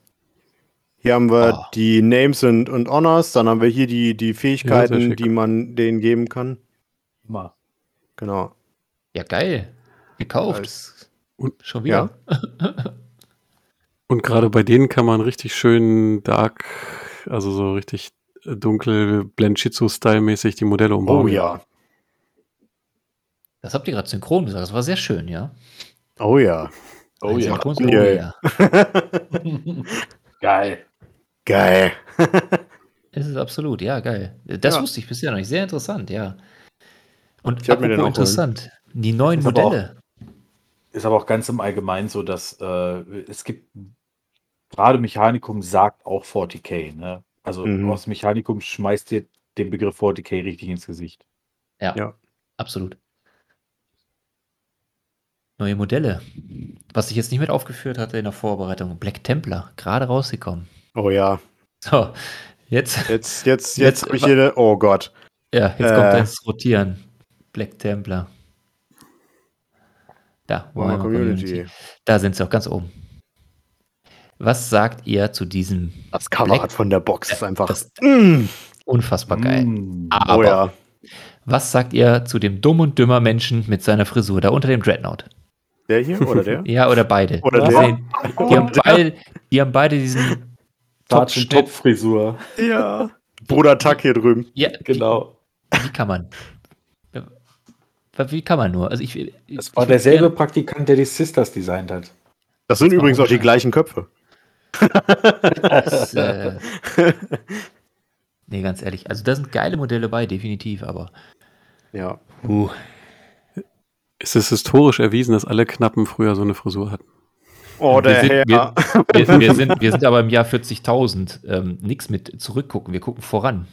Hier haben wir Oh. die Names und, und Honors. Dann haben wir hier die, die Fähigkeiten, schick. die man denen geben kann. Mal. Genau. Ja, geil. Gekauft. Als, Schon wieder. Und gerade bei denen kann man richtig schön dark, also so richtig dunkel, Blendshitsu-Style-mäßig die Modelle umbauen. oh ja. Das habt ihr gerade synchron gesagt. Das war sehr schön, ja. Oh ja. Oh ja. synchrones Ja. Oh ja. Geil. Geil. Ist es absolut, ja, geil. Das Ja. wusste ich bisher noch nicht. Sehr interessant, ja. Und Ich mir den auch holen. interessant, die neuen Ist aber auch- Modelle. Ist aber auch ganz im Allgemeinen so, dass äh, es gibt, gerade Mechanikum sagt auch 40k. Ne? Also Mhm. aus Mechanikum schmeißt dir den Begriff 40k richtig ins Gesicht. Ja, Ja. absolut. Neue Modelle. Was ich jetzt nicht mit aufgeführt hatte in der Vorbereitung. Black Templar, gerade rausgekommen. Oh ja. So, jetzt. Jetzt, jetzt, jetzt, Jetzt- hab ich hier. Oh Gott. Ja, jetzt Äh. kommt das Rotieren. Black Templar. Da, Warhammer Warhammer Community. Da sind sie auch ganz oben. Was sagt ihr zu diesem Das Cover Black- Art von der Box ist einfach. das- Mm. unfassbar geil? Mm. Aber Oh ja. was sagt ihr zu dem dumm und dümmer Menschen mit seiner Frisur da unter dem Dreadnought? Der hier oder der? Ja, oder beide. Oder die, der? sehen- die, haben beide, die haben beide diesen. Top-Frisur. ja. Bruder Tuck hier drüben. Ja, Genau. Wie, wie kann man? Wie kann man nur? Also ich, ich Das war ich derselbe gern- Praktikant, der die Sisters designt hat. Das sind war übrigens auch die gleichen Köpfe. Das, äh, nee, ganz ehrlich. Also da sind geile Modelle bei, definitiv, aber. Ja. Uh, Es ist historisch erwiesen, dass alle Knappen früher so eine Frisur hatten. Oh, der wir, sind, Herr. wir, wir, wir, sind, wir sind aber im Jahr 40.000. Ähm, nix mit zurückgucken, wir gucken voran.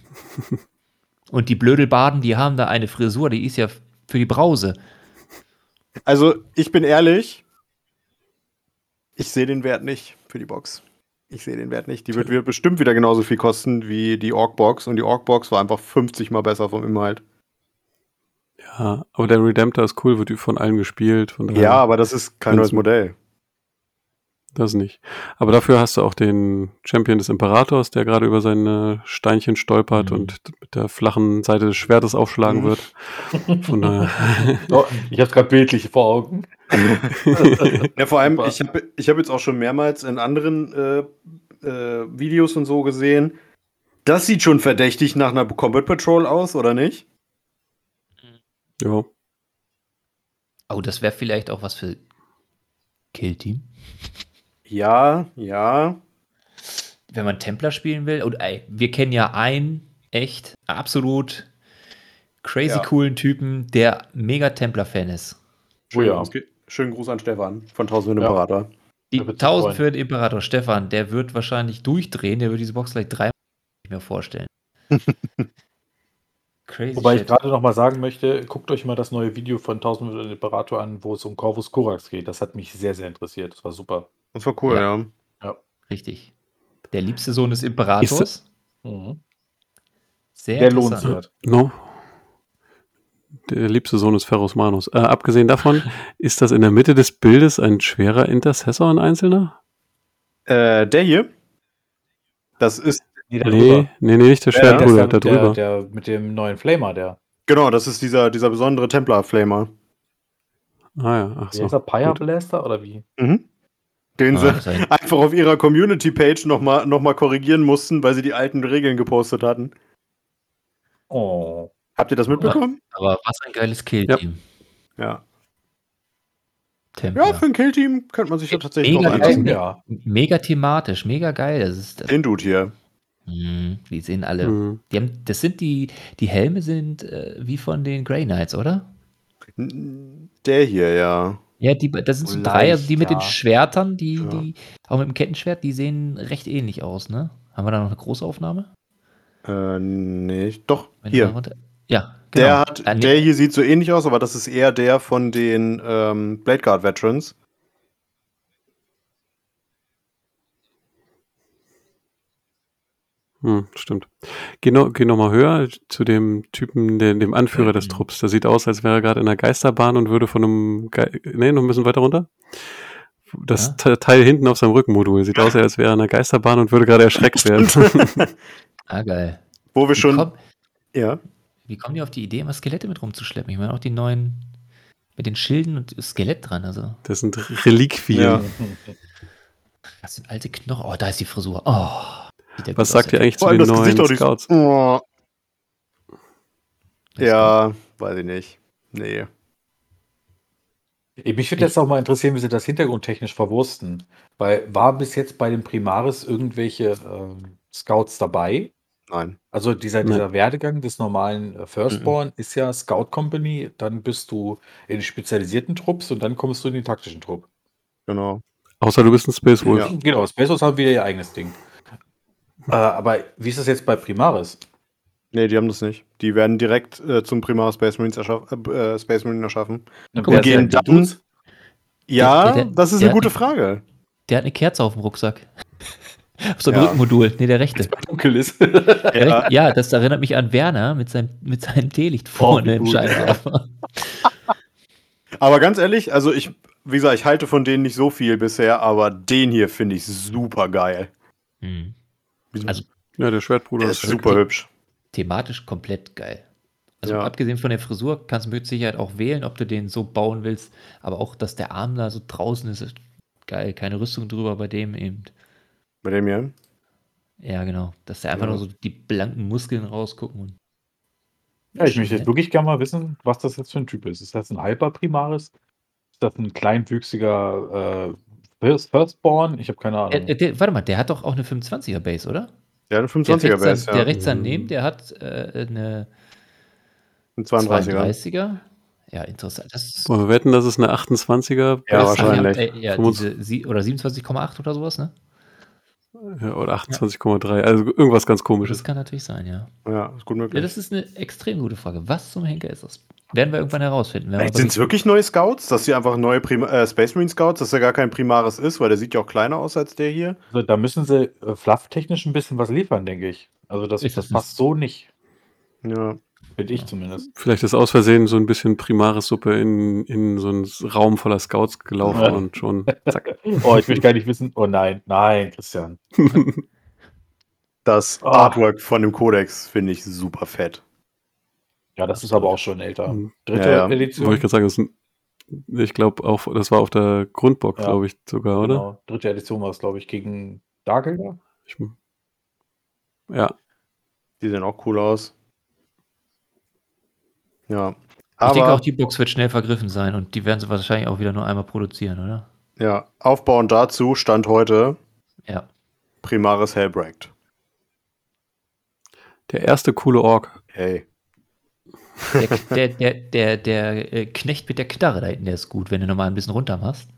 Und die Blödelbaden, die haben da eine Frisur, die ist ja für die Brause. Also, ich bin ehrlich. Ich sehe den Wert nicht für die Box. Ich sehe den Wert nicht. Die wird, wird bestimmt wieder genauso viel kosten wie die Orc-Box. Und die Orc-Box war einfach 50 mal besser vom Inhalt. Ja, aber der Redemptor ist cool, wird von allen gespielt. Von Ja, aber das ist kein neues Modell. Das nicht. Aber dafür hast du auch den Champion des Imperators, der gerade über seine Steinchen stolpert Mhm. und mit der flachen Seite des Schwertes aufschlagen Mhm. wird. Von daher. Oh, ich habe gerade bildlich vor Augen. Ja, vor allem, Super. ich habe ich hab jetzt auch schon mehrmals in anderen äh, äh, Videos und so gesehen. Das sieht schon verdächtig nach einer Combat Patrol aus, oder nicht? Ja. Oh, das wäre vielleicht auch was für Killteam. Ja, ja. Wenn man Templar spielen will. Und ey, wir kennen ja einen echt absolut crazy Ja. coolen Typen, der mega Templar-Fan ist. Oh ja. Schönen Gruß an Stefan von 1000 Ja. Imperator. Die Der wird sich 1000 freuen. für den Imperator Stefan, der wird wahrscheinlich durchdrehen, der wird diese Box gleich dreimal nicht mehr vorstellen. Crazy Wobei ich shit. gerade noch mal sagen möchte, guckt euch mal das neue Video von 1000 mit dem Imperator an, wo es um Corvus Corax geht. Das hat mich sehr, sehr interessiert. Das war super. Das war cool, Ja. ja. Richtig. Der liebste Sohn des Imperators. Mhm. Sehr Sehr interessant. lohnenswert. No. Der liebste Sohn ist Ferrus Manus. Äh, abgesehen davon, ist das in der Mitte des Bildes ein schwerer Intercessor, ein einzelner? Äh, der hier, das ist, Nee, Nee, nee, nee, nicht der Ja, schwere Der, drüber. der, der mit dem neuen Flamer, der. genau, das ist dieser, dieser besondere Templar-Flamer. ah ja, ach so. heißt er? Pyre. Blaster oder wie? Mhm. Den Ah, sie einfach auf ihrer Community-Page nochmal noch mal korrigieren mussten, weil sie die alten Regeln gepostet hatten. Oh. Habt ihr das mitbekommen? aber was ein geiles Killteam. Ja. Templar. Ja, für ein Kill-Team könnte man sich ja tatsächlich Mega geil. einlassen. Ja. Mega thematisch, mega geil. Das ist, das, Den Dude hier. Mhm, die sehen alle. Hm. Die haben, das sind die, die Helme sind äh, wie von den Grey Knights, oder? Der hier, ja. Ja, die, das sind so Vielleicht, drei, also die mit den ja. Schwertern, die, Ja. die, auch mit dem Kettenschwert, die sehen recht ähnlich aus, ne? Haben wir da noch eine Großaufnahme? Äh, nee, doch, Wenn hier. Ja, Der, genau. hat, Ah, nee, der hier sieht so ähnlich aus, aber das ist eher der von den ähm, Blade Guard Veterans. Hm, stimmt. Geh noch, geh noch mal höher zu dem Typen, der, dem Anführer des Mhm. Trupps. Der sieht aus, als wäre er gerade in einer Geisterbahn und würde von einem, Ge nee, noch ein bisschen weiter runter. Das Ja. Te- Teil hinten auf seinem Rückenmodul sieht aus, als wäre er in einer Geisterbahn und würde gerade erschreckt werden. ah, geil. Wo wir Wie, schon. komm, Ja. wie kommen die auf die Idee, immer Skelette mit rumzuschleppen? Ich meine auch die neuen mit den Schilden und Skelett dran. Also, Das sind Reliquien. Ja. das sind alte Knochen. Oh, da ist die Frisur. Oh. Was sagt ihr eigentlich zu den das Gesicht neuen nicht. Scouts? Oh, ja, weiß ich nicht. Nee. Mich würde jetzt auch mal interessieren, wie sie das hintergrundtechnisch verwursten. Weil war bis jetzt bei dem Primaris irgendwelche ähm, Scouts dabei? Nein. Also dieser, Nein. dieser Werdegang des normalen äh, Firstborn ist ja Scout Company, dann bist du in spezialisierten Trupps und dann kommst du in den taktischen Trupp. Genau. Außer du bist ein Space Wolf. Ja. Genau, Spaceos haben wieder ihr eigenes Ding. Äh, aber wie ist das jetzt bei Primaris? Nee, die haben das nicht. Die werden direkt äh, zum Primar Space Marines erschaff, äh, äh, Space Marine erschaffen. Wer gehen dann- Dudes? Ja, Der- der- das ist eine gute hat- Frage. Der hat eine Kerze auf dem Rucksack. auf so einem Ja. Rückenmodul. Nee, der rechte. Dunkel ist. Der rechte. Ja, das erinnert mich an Werner mit seinem, mit seinem Teelicht vorne wie im. Scheinwerfer. Aber ganz ehrlich, also ich, wie gesagt, ich halte von denen nicht so viel bisher, aber den hier finde ich super geil. Hm. Also Ja, der Schwertbruder Der ist ist super hübsch. thematisch komplett geil. Also Ja. abgesehen von der Frisur kannst du mit Sicherheit auch wählen, ob du den so bauen willst. Aber auch, dass der Arm da so draußen ist, ist geil. Keine Rüstung drüber bei dem eben. Bei dem hier. Ja, genau. Dass der einfach Ja. nur so die blanken Muskeln rausgucken. Und Ja, ich möchte jetzt wirklich gerne mal wissen, was das jetzt für ein Typ ist. Ist das ein Hyperprimaris? Ist das ein kleinwüchsiger äh, First- Firstborn? Ich habe keine Ahnung. der, der, warte mal, der hat doch auch eine 25er Base, oder? Der hat eine Der 25er rechts, Base, der ja. rechts daneben, der hat äh, eine Ein 32er. 32er. Ja, interessant. Das ist Wollen wir wetten, dass es eine 28er Ja, wahrscheinlich. Äh, ja, diese, sie- oder 27,8 oder sowas, ne? Ja, oder 28,3. Also irgendwas ganz komisches. Das kann natürlich sein, ja. Ja, ist gut Ja, möglich. das ist eine extrem gute Frage. Was zum Henker ist das? Werden wir irgendwann herausfinden. Sind es wirklich neue Scouts? Dass sie einfach neue Prima äh, Space Marine Scouts, dass er gar kein Primaris ist, weil der sieht ja auch kleiner aus als der hier. Also, da müssen sie äh, flufftechnisch ein bisschen was liefern, denke ich. Also das, das das passt so nicht, Ja. Finde ich zumindest. Vielleicht ist aus Versehen so ein bisschen Primaris-Suppe in, in so einen Raum voller Scouts gelaufen Ja. und schon zack. Oh, ich will gar nicht wissen. Oh nein, nein, Christian. Das Ah. Artwork von dem Codex finde ich super fett. Ja, das ist aber auch schon älter. Mhm. Dritte Ja, ja. Edition. Wollte ich gerade sagen, das ist ein, ich glaube auch, das war auf der Grundbox, Ja. glaube ich sogar, oder? Genau, dritte Edition war es, glaube ich, gegen Dargelder. Ich, ja, Die sehen auch cool aus. Ja. ich denke Aber auch, die Box wird schnell vergriffen sein und die werden sie wahrscheinlich auch wieder nur einmal produzieren, oder? ja, aufbauend dazu stand heute Ja. Primaris Hellbrecht. der erste coole Ork. Hey. Der, der, der, der, der äh, Knecht mit der Knarre da hinten, der ist gut, wenn du nochmal ein bisschen runter machst.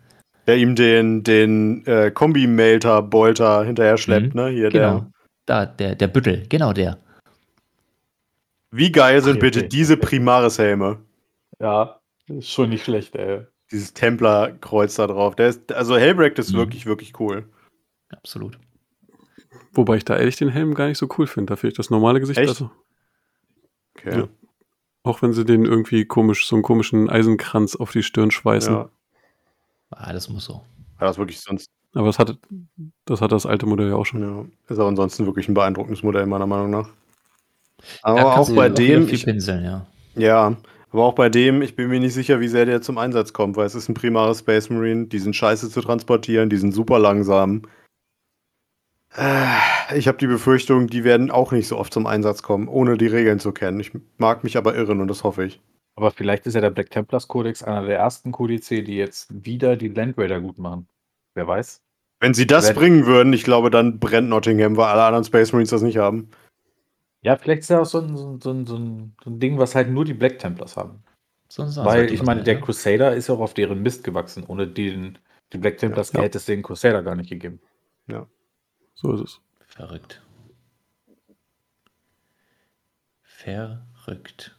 Der ihm den, den äh, Kombi-Melter-Bolter hinterher schleppt, Mhm, ne? Hier Genau. der. Da, der, der Büttel, genau der. Wie geil sind Okay, bitte okay. diese Primaris-Helme? Ja, ist schon nicht schlecht, ey. Dieses Templer-Kreuz da drauf. Der ist, also Hellbrecht ist Mhm. wirklich, wirklich cool. Absolut. Wobei ich da ehrlich den Helm gar nicht so cool finde. Da finde ich das normale Gesicht Echt? besser. Okay. Ja. Auch wenn sie den irgendwie komisch, so einen komischen Eisenkranz auf die Stirn schweißen. Ja. Ah, das muss so. Ja, das wirklich sonst. Aber das hat, das hat das alte Modell ja auch schon. Ja. Ist auch ansonsten wirklich ein beeindruckendes Modell, meiner Meinung nach. Aber auch bei dem, ich, pinseln, ja. ja, aber auch bei dem, ich bin mir nicht sicher, wie sehr der zum Einsatz kommt, weil es ist ein primares Space Marine, die sind scheiße zu transportieren, die sind super langsam. Äh, Ich habe die Befürchtung, die werden auch nicht so oft zum Einsatz kommen, ohne die Regeln zu kennen. Ich mag mich aber irren und das hoffe ich. Aber vielleicht ist ja der Black Templars Kodex einer der ersten Kodizes, die jetzt wieder die Land Raider gut machen. Wer weiß? Wenn sie das Wenn- bringen würden, ich glaube, dann brennt Nottingham, weil alle anderen Space Marines das nicht haben. Ja, vielleicht ist ja auch so ein, so, ein, so, ein, so ein Ding, was halt nur die Black Templars haben. Sonst Weil ich meine, der ja. Crusader ist ja auch auf deren Mist gewachsen. Ohne den, die Black Templars Ja. hätte es den Crusader gar nicht gegeben. So ist es. Verrückt. Verrückt.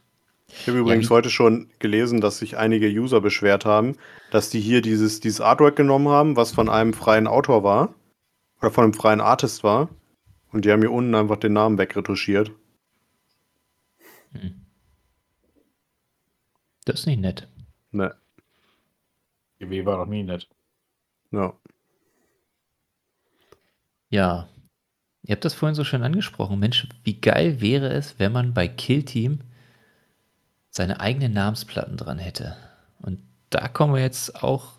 Ich habe übrigens wie- heute schon gelesen, dass sich einige User beschwert haben, dass die hier dieses, dieses Artwork genommen haben, was von einem freien Autor war. Oder von einem freien Artist war. Und die haben hier unten einfach den Namen wegretuschiert. Das ist nicht nett. Ne. GW war noch nie nett. Ja. Ja. Ihr habt das vorhin so schön angesprochen. Mensch, wie geil wäre es, wenn man bei Kill Team seine eigenen Namensplatten dran hätte. Und da kommen wir jetzt auch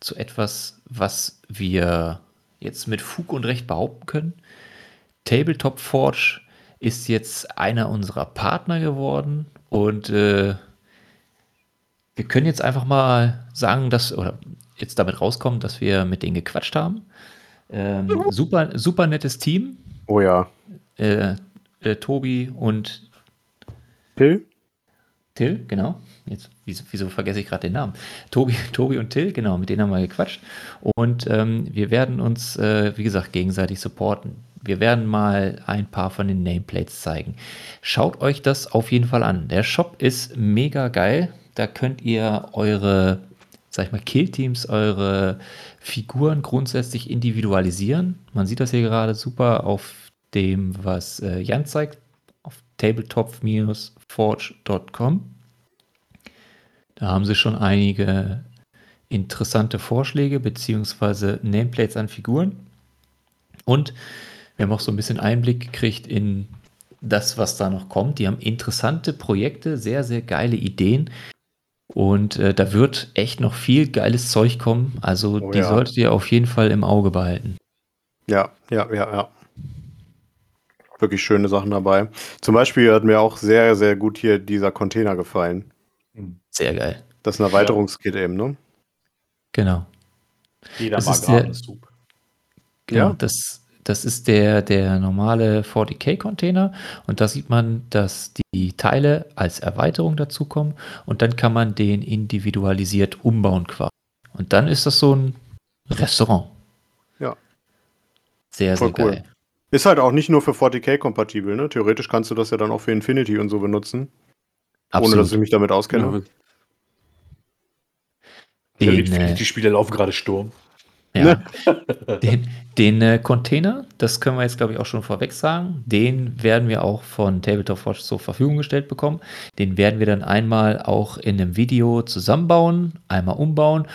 zu etwas, was wir jetzt mit Fug und Recht behaupten können. Tabletop Forge ist jetzt einer unserer Partner geworden und äh, wir können jetzt einfach mal sagen, dass, oder jetzt damit rauskommen, dass wir mit denen gequatscht haben. Ähm, super, super nettes Team. Oh ja. Äh, äh, Tobi und Pill? Till, genau. Jetzt, wieso, wieso vergesse ich gerade den Namen? Tobi, Tobi und Till, genau, mit denen haben wir gequatscht. Und ähm, wir werden uns, äh, wie gesagt, gegenseitig supporten. Wir werden mal ein paar von den Nameplates zeigen. Schaut euch das auf jeden Fall an. Der Shop ist mega geil. Da könnt ihr eure sag ich mal, Killteams eure Figuren grundsätzlich individualisieren. Man sieht das hier gerade super auf dem, was äh, Jan zeigt, auf tabletop-forge.com. Da haben sie schon einige interessante Vorschläge beziehungsweise Nameplates an Figuren. Und wir haben auch so ein bisschen Einblick gekriegt in das, was da noch kommt. Die haben interessante Projekte, sehr, sehr geile Ideen. Und äh, da wird echt noch viel geiles Zeug kommen. Also Oh die ja. solltet ihr auf jeden Fall im Auge behalten. Ja, ja, ja, ja. Wirklich schöne Sachen dabei. Zum Beispiel hat mir auch sehr, sehr gut hier dieser Container gefallen. Sehr geil. Das ist ein Erweiterungskit eben, ne? Genau. Jeder Das mag ist der- Ravensoup. Genau, Ja. das, das ist der, der normale 40k-Container und da sieht man, dass die Teile als Erweiterung dazukommen und dann kann man den individualisiert umbauen quasi. Und dann ist das so ein Restaurant. Ja. Sehr, Voll sehr cool. geil. Ist halt auch nicht nur für 40k kompatibel, ne? Theoretisch kannst du das ja dann auch für Infinity und so benutzen. Ohne dass ich mich damit auskenne. Ja, Den, äh, die Spieler laufen gerade Sturm. Ja. den den äh, Container, das können wir jetzt, glaube ich, auch schon vorweg sagen, den werden wir auch von Tabletop Forge zur Verfügung gestellt bekommen. Den werden wir dann einmal auch in einem Video zusammenbauen, einmal umbauen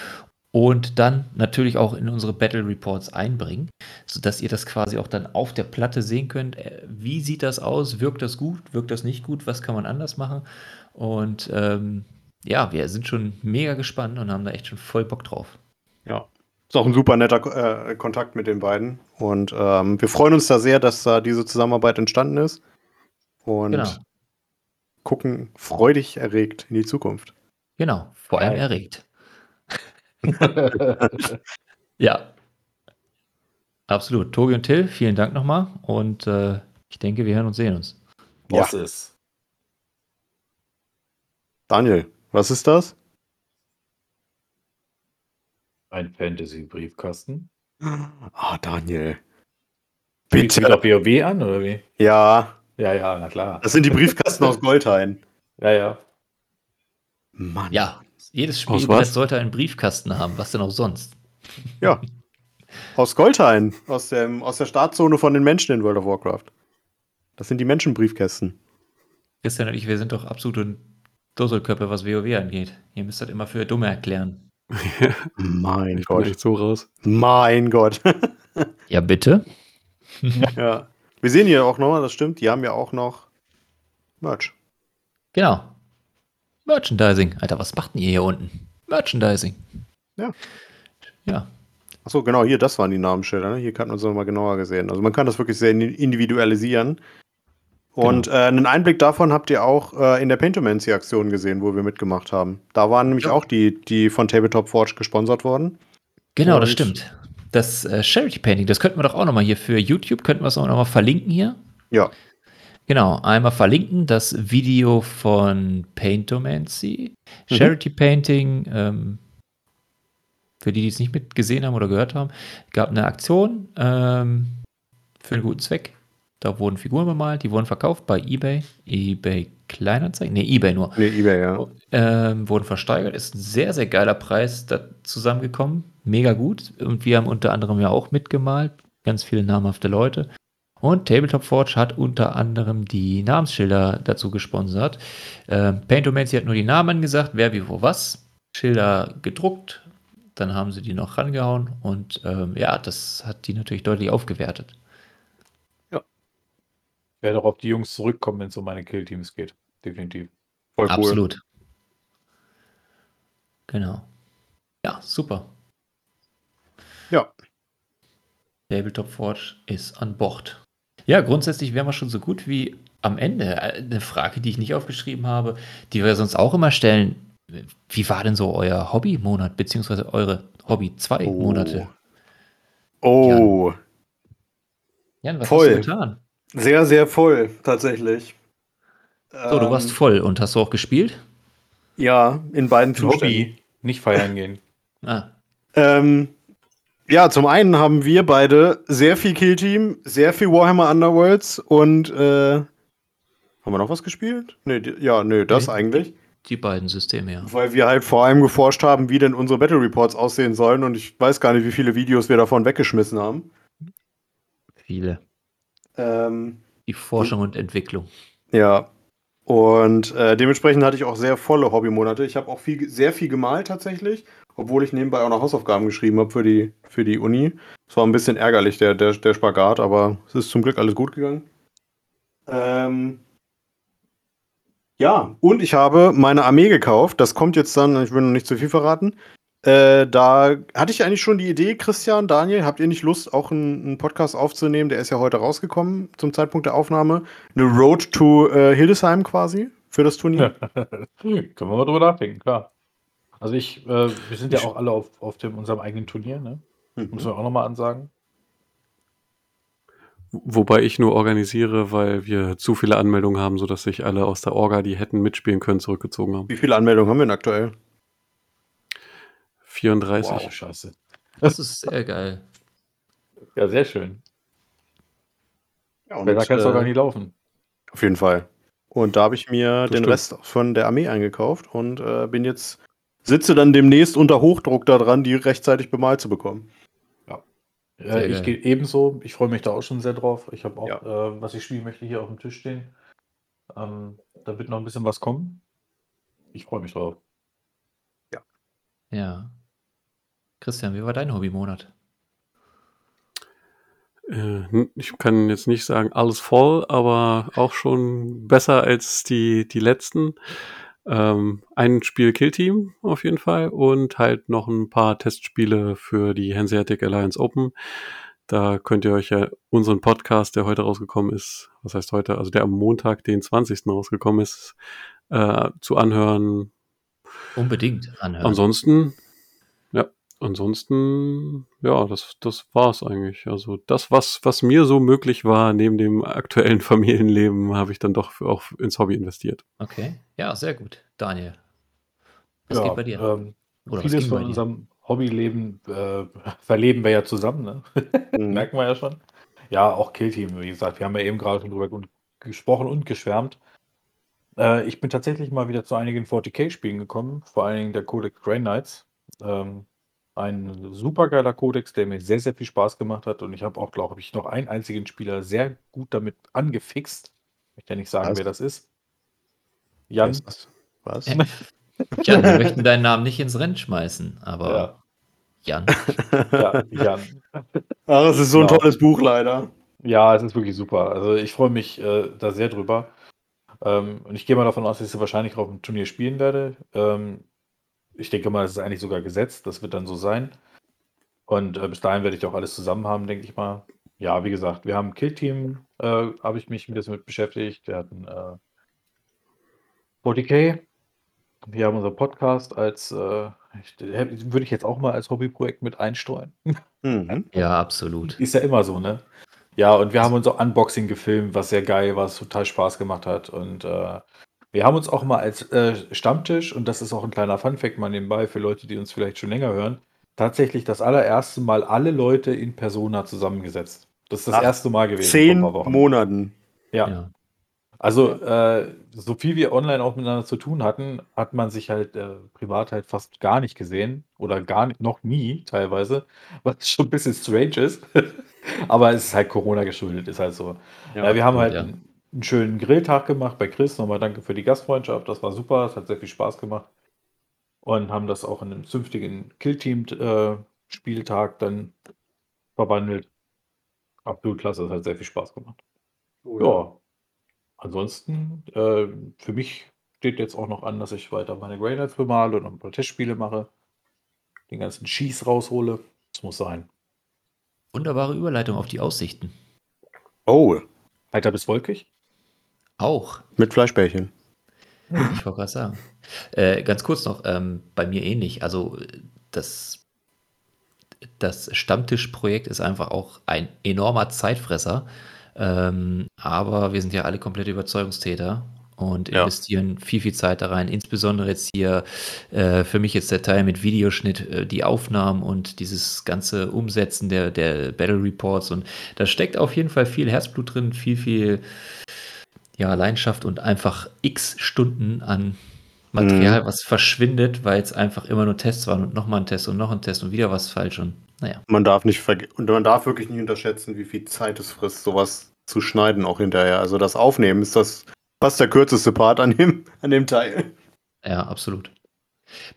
und dann natürlich auch in unsere Battle Reports einbringen, sodass ihr das quasi auch dann auf der Platte sehen könnt. Äh, Wie sieht das aus? Wirkt das gut? Wirkt das nicht gut? Was kann man anders machen? Und ähm, ja, wir sind schon mega gespannt und haben da echt schon voll Bock drauf. Ja. Ist auch ein super netter äh, Kontakt mit den beiden. Und ähm, wir freuen uns da sehr, dass da diese Zusammenarbeit entstanden ist. Und Genau. gucken freudig erregt in die Zukunft. Genau, vor allem erregt. Ja. Absolut. Tobi und Till, vielen Dank nochmal. Und äh, ich denke, wir hören und sehen uns. Was ist? Daniel, was ist das? Ein Fantasy-Briefkasten. Ah, Daniel. Bitte. Bitte. auf WoW an, oder wie? Ja, Ja, ja, na klar. das sind die Briefkasten aus Goldhain. Ja, ja. Mann. Ja, jedes Spielbrett sollte einen Briefkasten haben. Was denn auch sonst? Ja. Aus Goldhain. Aus, dem, aus der Startzone von den Menschen in World of Warcraft. Das sind die Menschenbriefkästen. Christian und ich, wir sind doch absolute Dusselköpfe, was WoW angeht. Ihr müsst das immer für Dumme erklären. Mein ich bin Gott. echt so raus. Mein Gott. Ja, bitte? ja. Wir sehen hier auch noch, das stimmt, die haben ja auch noch Merch. Genau. Merchandising. Alter, was macht denn ihr hier unten? Merchandising. Ja. Ja. Achso, genau, hier, das waren die Namensschilder. Ne? Hier hat man es nochmal genauer gesehen. Also man kann das wirklich sehr indi- individualisieren. Und äh, einen Einblick davon habt ihr auch äh, in der Paintomancy-Aktion gesehen, wo wir mitgemacht haben. Da waren nämlich Ja. auch die, die von Tabletop Forge gesponsert worden. Genau, das Und- stimmt. Das äh, Charity Painting, das könnten wir doch auch nochmal hier für YouTube, könnten wir es auch nochmal verlinken hier. Ja. Genau, einmal verlinken das Video von Paintomancy, Mhm. Charity Painting, ähm, für die, die es nicht mitgesehen haben oder gehört haben, gab eine Aktion ähm, für einen guten Zweck. Da wurden Figuren bemalt, die wurden verkauft bei eBay, eBay Kleinanzeigen, nee, eBay nur. Nee, eBay, ja. Ähm, wurden versteigert. Ist ein sehr, sehr geiler Preis da zusammengekommen. Mega gut. Und wir haben unter anderem ja auch mitgemalt. Ganz viele namhafte Leute. Und Tabletop Forge hat unter anderem die Namensschilder dazu gesponsert. Ähm, Paintomancy hat nur die Namen gesagt, wer wie wo was. Schilder gedruckt. Dann haben sie die noch rangehauen. Und ähm, ja, das hat die natürlich deutlich aufgewertet. Ich werde auch auf die Jungs zurückkommen, wenn es um meine Killteams geht. Definitiv. Voll cool. Absolut. Genau. Ja, super. Ja. Tabletop Forge ist an Bord. Ja, grundsätzlich wären wir schon so gut wie am Ende. Eine Frage, die ich nicht aufgeschrieben habe, die wir sonst auch immer stellen. Wie war denn so euer Hobby-Monat, beziehungsweise eure Hobby-Zwei-Monate? Oh, Jan, was voll. hast du getan? Sehr, sehr voll, tatsächlich. So, du warst Ähm, voll und hast du auch gespielt? Ja, in beiden Ein Zuständen. Hobby, nicht feiern gehen. Ah, Ähm, ja, zum einen haben wir beide sehr viel Killteam, sehr viel Warhammer Underworlds und äh, haben wir noch was gespielt? Nee, die, ja, nö, das Nee. eigentlich. die beiden Systeme, ja. Weil wir halt vor allem geforscht haben, wie denn unsere Battle Reports aussehen sollen und ich weiß gar nicht, wie viele Videos wir davon weggeschmissen haben. Viele. Ähm, Die Forschung und Entwicklung. ja. Und äh, dementsprechend hatte ich auch sehr volle Hobbymonate. Ich habe auch viel, sehr viel gemalt tatsächlich, obwohl ich nebenbei auch noch Hausaufgaben geschrieben habe für die, für die Uni. Es war ein bisschen ärgerlich, der, der, der Spagat, aber es ist zum Glück alles gut gegangen. Ähm, ja, und ich habe meine Armee gekauft. Das kommt jetzt dann, ich will noch nicht zu viel verraten. Äh, da hatte ich eigentlich schon die Idee, Christian, Daniel, habt ihr nicht Lust, auch einen, einen Podcast aufzunehmen? Der ist ja heute rausgekommen zum Zeitpunkt der Aufnahme. Eine Road to äh, Hildesheim quasi für das Turnier. Können wir mal drüber nachdenken, klar. Also ich, äh, wir sind ja auch alle auf, auf dem, unserem eigenen Turnier, ne? Mhm. Muss man auch nochmal ansagen. Wobei ich nur organisiere, weil wir zu viele Anmeldungen haben, sodass sich alle aus der Orga, die hätten mitspielen können, zurückgezogen haben. Wie viele Anmeldungen haben wir denn aktuell? 34. Wow, scheiße. Das ist sehr geil. Ja, sehr schön. Ja, und, Besser kann es doch äh, gar nicht laufen. Auf jeden Fall. Und da habe ich mir Das den stimmt. Rest von der Armee eingekauft und äh, bin jetzt, sitze dann demnächst unter Hochdruck daran, die rechtzeitig bemalt zu bekommen. Sehr Äh, ich gehe ebenso. Ich freue mich da auch schon sehr drauf. Ich habe auch, Ja. äh, was ich spielen möchte, hier auf dem Tisch stehen. Ähm, da wird noch ein bisschen was kommen. Ich freue mich drauf. Ja. Christian, wie war dein Hobbymonat? Äh, ich kann jetzt nicht sagen, alles voll, aber auch schon besser als die, die letzten. Ähm, ein Spiel Killteam auf jeden Fall und halt noch ein paar Testspiele für die Hanseatic Alliance Open. Da könnt ihr euch ja unseren Podcast, der heute rausgekommen ist, was heißt heute, also der am Montag, den 20. rausgekommen ist, äh, zu anhören. Unbedingt anhören. Ansonsten, ansonsten, ja, das, das war's eigentlich. Also das, was, was mir so möglich war, neben dem aktuellen Familienleben, habe ich dann doch auch ins Hobby investiert. Okay. Ja, sehr gut. Daniel. Was Ja, geht bei dir? Ähm, Oder vieles von dir? unserem Hobbyleben äh, verleben wir ja zusammen, ne? Mhm. Merken wir ja schon. Ja, auch Killteam, wie gesagt, wir haben ja eben gerade schon drüber gesprochen und geschwärmt. Äh, ich bin tatsächlich mal wieder zu einigen 40k-Spielen gekommen, vor allen Dingen der Codex Grey Knights. Ähm, ein supergeiler Codex, der mir sehr, sehr viel Spaß gemacht hat und ich habe auch, glaube ich, noch einen einzigen Spieler sehr gut damit angefixt. Ich möchte ja nicht sagen, Was? wer das ist. Jan. Was? Was? Äh, Jan, wir möchten deinen Namen nicht ins Rennen schmeißen, aber Ja, Jan. ja, Jan. Ach, es ist so ein Genau. tolles Buch leider. Ja, es ist wirklich super. Also ich freue mich äh, da sehr drüber. Ähm, und ich gehe mal davon aus, dass ich sie wahrscheinlich auf dem Turnier spielen werde. Ähm, ich denke mal, das ist eigentlich sogar gesetzt. Das wird dann so sein. Und äh, bis dahin werde ich auch alles zusammen haben, denke ich mal. Ja, wie gesagt, wir haben ein Kill-Team, äh, habe ich mich ein bisschen mit beschäftigt. Wir hatten äh, 40k. Wir haben unseren Podcast als, äh, ich, würde ich jetzt auch mal als Hobbyprojekt mit einstreuen. Mhm. Ja, absolut. Ist ja immer so, ne? Ja, und wir haben unser Unboxing gefilmt, was sehr geil war, was total Spaß gemacht hat. Und äh, wir haben uns auch mal als äh, Stammtisch, und das ist auch ein kleiner Funfact mal nebenbei für Leute, die uns vielleicht schon länger hören, tatsächlich das allererste Mal alle Leute in Persona zusammengesetzt. Das ist das Nach erste Mal gewesen. Zehn vor ein paar Wochen. Monaten. Ja. Ja. Also, äh, so viel wir online auch miteinander zu tun hatten, hat man sich halt äh, privat halt fast gar nicht gesehen oder gar nicht, noch nie teilweise, was schon ein bisschen strange ist. Aber es ist halt Corona geschuldet, ist halt so. Ja, wir haben halt ja. einen, einen schönen Grilltag gemacht bei Chris. Nochmal danke für die Gastfreundschaft, das war super, es hat sehr viel Spaß gemacht. Und haben das auch in einem zünftigen Killteam-Spieltag dann verwandelt. Absolut klasse, es hat sehr viel Spaß gemacht. Ja. Ansonsten, äh, für mich steht jetzt auch noch an, dass ich weiter meine Grey Knights bemale und noch ein paar Testspiele mache. Den ganzen Schieß raushole. Das muss sein. Wunderbare Überleitung auf die Aussichten. Oh, Weiter bis wolkig? Auch. mit Fleischbällchen. Ich wollte gerade sagen. Äh, ganz kurz noch, ähm, bei mir ähnlich. Also das, das Stammtischprojekt ist einfach auch ein enormer Zeitfresser. Ähm, aber wir sind ja alle komplette Überzeugungstäter und Ja. investieren viel, viel Zeit da rein. Insbesondere jetzt hier äh, für mich jetzt der Teil mit Videoschnitt, äh, die Aufnahmen und dieses ganze Umsetzen der, der Battle Reports. Und da steckt auf jeden Fall viel Herzblut drin, viel, viel ja, Leidenschaft und einfach x Stunden an Material, was verschwindet, weil es einfach immer nur Tests waren und nochmal ein Test und noch ein Test und wieder was falsch und naja. Man darf nicht und man darf wirklich nicht unterschätzen, wie viel Zeit es frisst, sowas zu schneiden auch hinterher. Also das Aufnehmen ist das fast der kürzeste Part an dem, an dem Teil. Ja, absolut.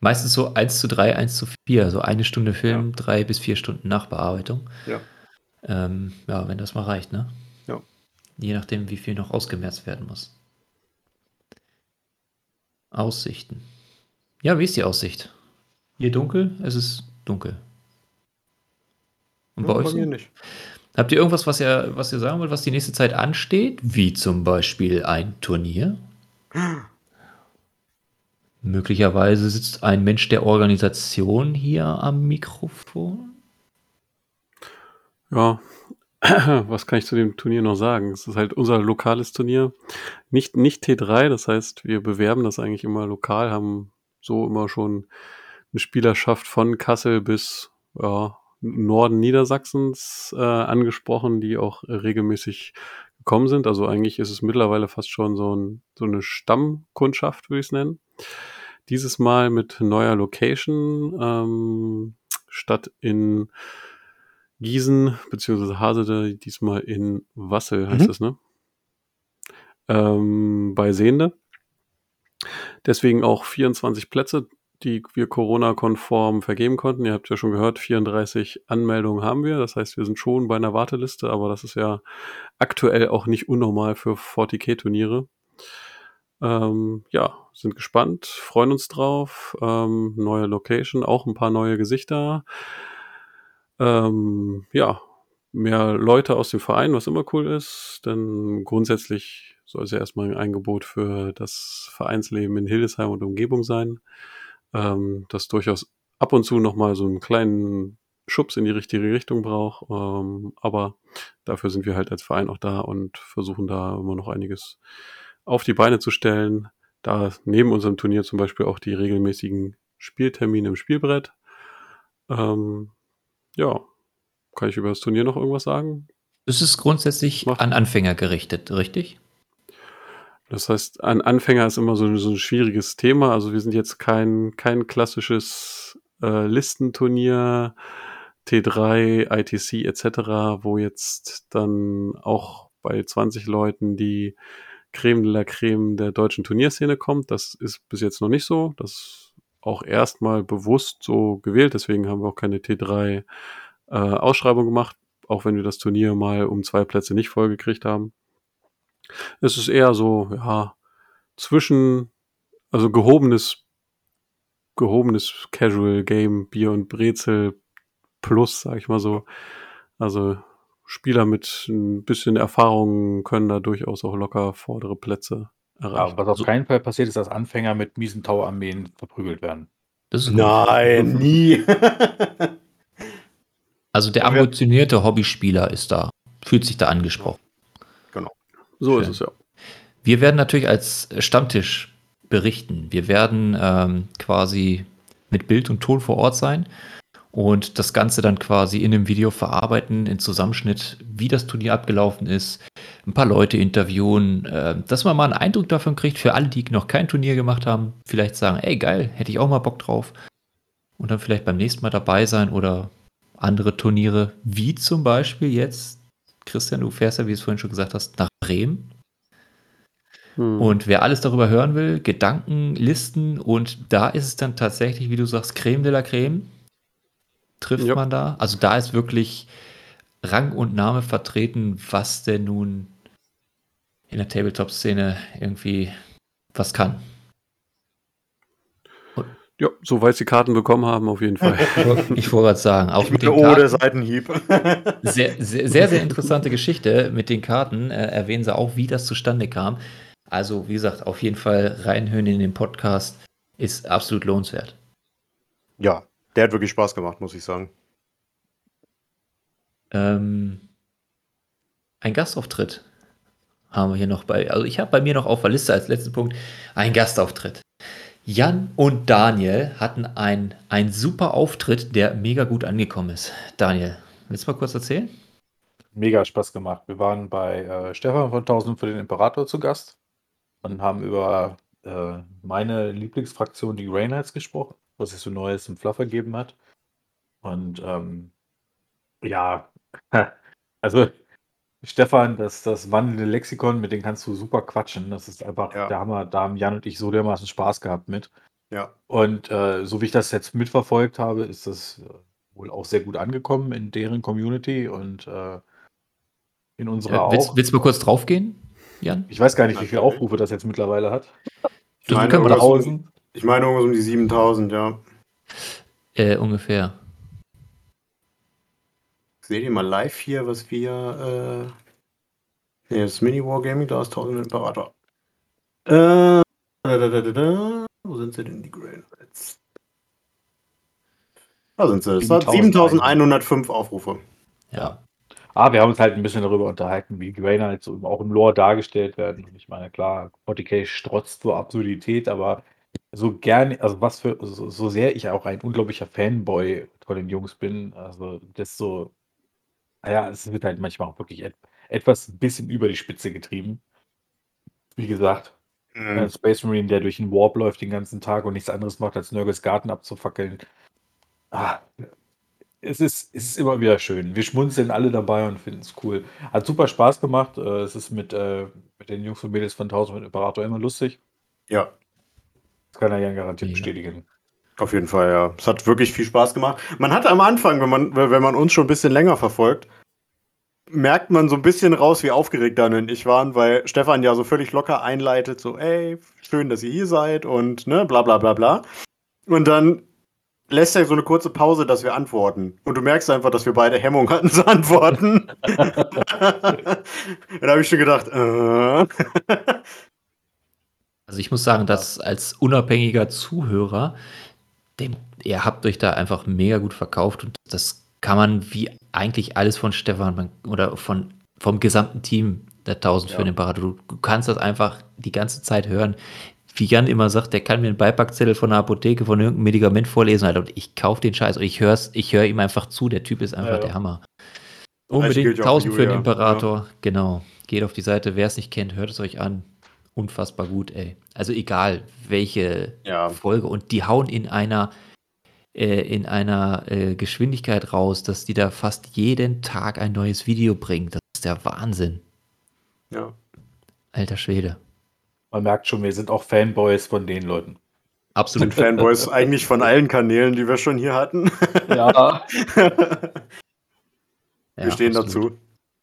Meistens so 1 zu 3, 1 zu 4, so eine Stunde Film, drei bis vier Stunden Nachbearbeitung. Ja. Ähm, ja, wenn das mal reicht, ne? Je nachdem, wie viel noch ausgemerzt werden muss. Aussichten. Ja, wie ist die Aussicht? Hier dunkel? Es ist dunkel. Und bei Ja, euch? bei so? mir nicht. Habt ihr irgendwas, was ihr, was ihr sagen wollt, was die nächste Zeit ansteht? Wie zum Beispiel ein Turnier? Möglicherweise sitzt ein Mensch der Organisation hier am Mikrofon. Ja, was kann ich zu dem Turnier noch sagen? Es ist halt unser lokales Turnier. Nicht, nicht T3, das heißt, wir bewerben das eigentlich immer lokal, haben so immer schon eine Spielerschaft von Kassel bis ja, Norden Niedersachsens äh, angesprochen, die auch regelmäßig gekommen sind. Also eigentlich ist es mittlerweile fast schon so, ein, so eine Stammkundschaft, würde ich es nennen. Dieses Mal mit neuer Location, ähm, statt in Gießen, beziehungsweise Hasede, diesmal in Wassel heißt Mhm. es, ne? Ähm, bei Sehende. Deswegen auch 24 Plätze, die wir Corona-konform vergeben konnten. Ihr habt ja schon gehört, 34 Anmeldungen haben wir. Das heißt, wir sind schon bei einer Warteliste, aber das ist ja aktuell auch nicht unnormal für 40k-Turniere. Ähm, ja, sind gespannt, freuen uns drauf. Ähm, neue Location, auch ein paar neue Gesichter. Ähm, ja, mehr Leute aus dem Verein, was immer cool ist, denn grundsätzlich soll es ja erstmal ein Angebot für das Vereinsleben in Hildesheim und Umgebung sein, ähm, das durchaus ab und zu nochmal so einen kleinen Schubs in die richtige Richtung braucht, ähm, aber dafür sind wir halt als Verein auch da und versuchen da immer noch einiges auf die Beine zu stellen. Da neben unserem Turnier zum Beispiel auch die regelmäßigen Spieltermine im Spielbrett. Ähm, ja, kann ich über das Turnier noch irgendwas sagen? Es ist grundsätzlich Mach. an Anfänger gerichtet, richtig? Das heißt, ein Anfänger ist immer so, so ein schwieriges Thema. Also wir sind jetzt kein, kein klassisches äh, Listenturnier, T3, ITC etc., wo jetzt dann auch bei 20 Leuten die Creme de la Creme der deutschen Turnierszene kommt. Das ist bis jetzt noch nicht so. Das auch erstmal bewusst so gewählt. Deswegen haben wir auch keine T3 äh, Ausschreibung gemacht, auch wenn wir das Turnier mal um zwei Plätze nicht vollgekriegt haben. Es ist eher so, ja, zwischen, also gehobenes, gehobenes Casual Game, Bier und Brezel plus, sag ich mal so. Also Spieler mit ein bisschen Erfahrung können da durchaus auch locker vordere Plätze Ja, erreichen. was auf keinen Fall passiert, ist, dass Anfänger mit miesen Tauarmeen verprügelt werden. Das ist gut. Nein, nie. Also der ambitionierte Hobbyspieler ist da, fühlt sich da angesprochen. So Schön. ist es ja. Wir werden natürlich als Stammtisch berichten. Wir werden ähm, quasi mit Bild und Ton vor Ort sein und das Ganze dann quasi in einem Video verarbeiten, in Zusammenschnitt, wie das Turnier abgelaufen ist, ein paar Leute interviewen, äh, dass man mal einen Eindruck davon kriegt, für alle, die noch kein Turnier gemacht haben, vielleicht sagen, ey geil, hätte ich auch mal Bock drauf. Und dann vielleicht beim nächsten Mal dabei sein oder andere Turniere, wie zum Beispiel jetzt, Christian, du fährst ja, wie du es vorhin schon gesagt hast, nach Bremen. Hm. Und wer alles darüber hören will, Gedanken, Listen und da ist es dann tatsächlich, wie du sagst, Creme de la Creme. Trifft Ja. man da? Also da ist wirklich Rang und Name vertreten, was denn nun in der Tabletop-Szene irgendwie was kann. ja, soweit sie Karten bekommen haben, auf jeden Fall. Ich wollte gerade sagen, auch Ich mit den oh, der Karten, Seitenhieb. sehr, sehr, sehr, sehr interessante Geschichte mit den Karten. Äh, erwähnen sie auch, wie das zustande kam. Also, wie gesagt, auf jeden Fall reinhören in den Podcast ist absolut lohnenswert. ja, der hat wirklich Spaß gemacht, muss ich sagen. Ähm, ein Gastauftritt haben wir hier noch bei. Also ich habe bei mir noch auf der Liste als letzten Punkt ein Gastauftritt. Jan und Daniel hatten ein, ein super Auftritt, der mega gut angekommen ist. Daniel, willst du mal kurz erzählen? Mega Spaß gemacht. Wir waren bei äh, Stefan von 1000 für den Imperator zu Gast und haben über äh, meine Lieblingsfraktion, die Grey Knights, gesprochen, was es so Neues im Fluff ergeben hat. Und ähm, ja, also Stefan, das, das wandelnde Lexikon, mit dem kannst du super quatschen. Das ist einfach Ja. der Hammer. Da haben Jan und ich so dermaßen Spaß gehabt mit. Ja. Und äh, so wie ich das jetzt mitverfolgt habe, ist das äh, wohl auch sehr gut angekommen in deren Community und äh, in unserer Ja, willst, auch. willst du mal kurz draufgehen, Jan? Ich weiß gar nicht, wie viele. Aufrufe das jetzt mittlerweile hat. Meine, können wir irgendwas doch- um, ich meine irgendwas um die 7000, ja. Äh, ungefähr. Seht ihr mal live hier, was wir. Äh, nee, das Mini Wargaming, da ist 1000 Imperator. Äh, da, da, da, da, da. Wo sind sie denn, die Knights? Da sind sie. Das hat 7105 Aufrufe. Ja. Ah, wir haben uns halt ein bisschen darüber unterhalten, wie Knights so auch im Lore dargestellt werden. Und ich meine, klar, 40k strotzt vor Absurdität, aber so gerne, also was für, so, so sehr ich auch ein unglaublicher Fanboy von den Jungs bin, also desto, naja, es wird halt manchmal auch wirklich et, etwas ein bisschen über die Spitze getrieben. Wie gesagt, Mhm. ein Space Marine, der durch den Warp läuft den ganzen Tag und nichts anderes macht, als Nurgles Garten abzufackeln. Ah, es ist, es ist immer wieder schön. Wir schmunzeln alle dabei und finden es cool. Hat super Spaß gemacht. Äh, Es ist mit, äh, mit den Jungs und Mädels von 1000 mit Imperator immer lustig. Ja, Das kann er ja garantiert bestätigen. auf jeden Fall, ja. Es hat wirklich viel Spaß gemacht. Man hat am Anfang, wenn man, wenn man uns schon ein bisschen länger verfolgt, merkt man so ein bisschen raus, wie aufgeregt Dan und ich waren, weil Stefan ja so völlig locker einleitet, so, ey, schön, dass ihr hier seid und ne, bla bla bla bla. Und dann lässt er so eine kurze Pause, dass wir antworten. Und du merkst einfach, dass wir beide Hemmung hatten zu antworten. da habe ich schon gedacht, äh. Also ich muss sagen, dass als unabhängiger Zuhörer, dem, ihr habt euch da einfach mega gut verkauft und das kann man wie eigentlich alles von Stefan oder von, vom gesamten Team der 1000 für Ja. den Imperator. Du, du kannst das einfach die ganze Zeit hören. Wie Jan immer sagt, der kann mir einen Beipackzettel von der Apotheke von irgendeinem Medikament vorlesen, Alter, und ich kaufe den Scheiß und ich hör's, ich höre ihm einfach zu. Der Typ ist einfach Ja, ja. der Hammer. Unbedingt ja auch 1000 für den Imperator. Genau. Geht auf die Seite. Wer es nicht kennt, hört es euch an. Unfassbar gut, ey. Also egal, welche Ja. Folge. Und die hauen in einer, äh, in einer äh, Geschwindigkeit raus, dass die da fast jeden Tag ein neues Video bringen. Das ist der Wahnsinn. ja. Alter Schwede. Man merkt schon, wir sind auch Fanboys von den Leuten. Sind Absolut. Fanboys eigentlich von allen Kanälen, die wir schon hier hatten. Ja. wir Ja, stehen absolut. dazu.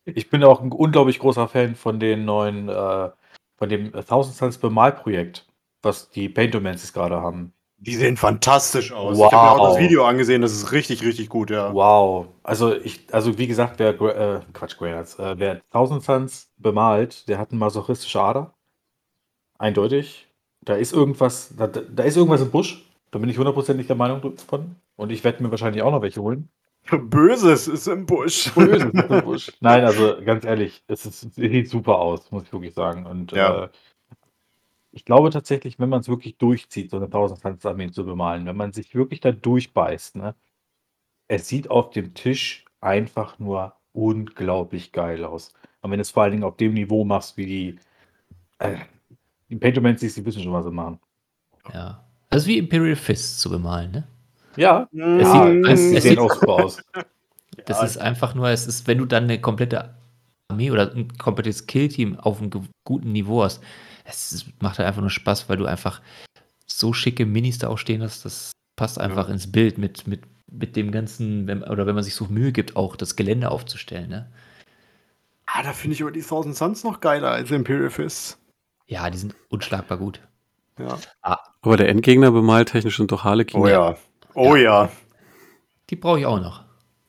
Ich bin auch ein unglaublich großer Fan von den neuen, äh, von dem Thousand Suns Bemalprojekt, was die Paintomancies gerade haben. Die sehen fantastisch aus. Wow. Ich habe mir auch das Video angesehen, das ist richtig, richtig gut, ja. Wow. Also ich, also wie gesagt, wer äh, Quatsch, Graynards, äh, wer Thousand Suns bemalt, der hat eine masochistische Ader. Eindeutig. Da ist irgendwas, da, da ist irgendwas im Busch. Da bin ich hundertprozentig der Meinung von. Und ich werde mir wahrscheinlich auch noch welche holen. Böses ist im Busch. Böses ist im Busch. Nein, also ganz ehrlich, es, ist, es sieht super aus, muss ich wirklich sagen. Und Ja. äh, ich glaube tatsächlich, wenn man es wirklich durchzieht, so eine 1000 Suns Armee zu bemalen, wenn man sich wirklich da durchbeißt, ne, es sieht auf dem Tisch einfach nur unglaublich geil aus. Und wenn du es vor allen Dingen auf dem Niveau machst, wie die, äh, die Paintomancies, die wissen schon, was sie machen. Ja. Also wie Imperial Fist zu bemalen, ne? Ja, Es ja, sieht- es, es sieht auch super aus. Das Ja. ist einfach nur, es ist, wenn du dann eine komplette Armee oder ein komplettes Killteam auf einem guten Niveau hast, es macht halt einfach nur Spaß, weil du einfach so schicke Minis da auch stehen hast, das passt einfach ins Bild mit, mit, mit dem ganzen, wenn, oder wenn man sich so Mühe gibt, auch das Gelände aufzustellen, ne? Ah, da finde ich aber die Thousand Suns noch geiler als Imperial Fist. Ja, die sind unschlagbar gut. Ja. Aber der Endgegner bemaltechnisch sind doch Harlequin. Oh ja. Oh ja. Die brauche ich auch noch.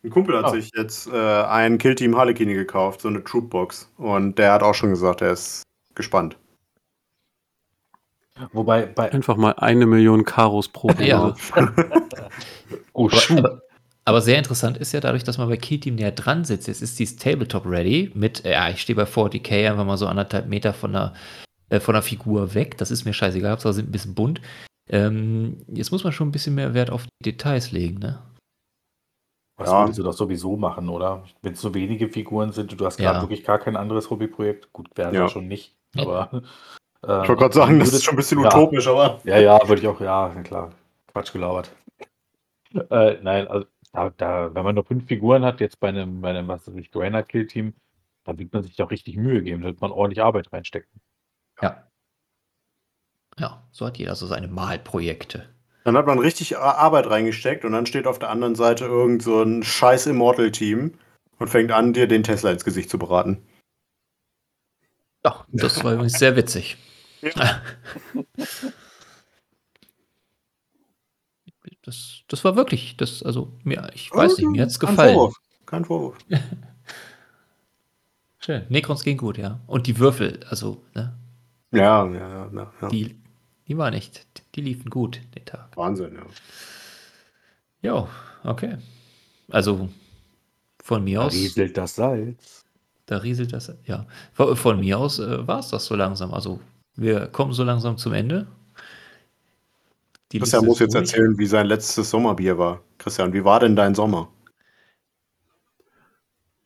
Ein Kumpel hat Oh. sich jetzt äh, ein Killteam Harlequin gekauft, so eine Troopbox. Und der hat auch schon gesagt, er ist gespannt. Wobei, bei, Einfach mal eine Million Karos pro Ja. Oh, Aber, aber, aber sehr interessant ist ja dadurch, dass man bei Killteam näher dran sitzt. Jetzt ist dieses Tabletop ready mit, ja, ich stehe bei 40k einfach mal so anderthalb Meter von der, äh, von der Figur weg. Das ist mir scheißegal, Hauptsache sind ein bisschen bunt. Ähm, jetzt muss man schon ein bisschen mehr Wert auf die Details legen, ne? Was Ja. würdest du doch sowieso machen, oder? Wenn es so wenige Figuren sind und du hast gerade Ja. wirklich gar kein anderes Hobbyprojekt. Gut, wäre Ja. ja. schon nicht. Aber Äh, Ich wollte gerade sagen, das ist schon ein bisschen ja. utopisch, aber. Ja, ja, würde ich auch, ja, klar. Quatsch gelabert. äh, nein, also da, da, wenn man nur fünf Figuren hat, jetzt bei einem, bei einem was weiß ich, Grainer Kill Team, da wird man sich doch richtig Mühe geben, da wird man ordentlich Arbeit reinstecken. Ja. Ja, so hat jeder so seine Malprojekte. Dann hat man richtig Ar- Arbeit reingesteckt und dann steht auf der anderen Seite irgend so ein scheiß Immortal-Team und fängt an, dir den Tesla ins Gesicht zu braten. Ja, das war übrigens sehr witzig. Das, das war wirklich, das, also, mir, ich weiß nicht, mir hat es gefallen. Vorwurf. Kein Vorwurf. Schön. Necrons ging gut, ja. Und die Würfel, also, ne, Ja, ja, ja, ja, ja. die, die waren echt, die liefen gut den Tag. Wahnsinn, ja. Jo, okay. Also, von mir Da aus, rieselt das Salz. da rieselt das, ja. Von, von mir aus äh, war es das so langsam. Also, wir kommen so langsam zum Ende. Die Christian Liste muss jetzt durch. erzählen, wie sein letztes Sommerbier war. Christian, wie war denn dein Sommer?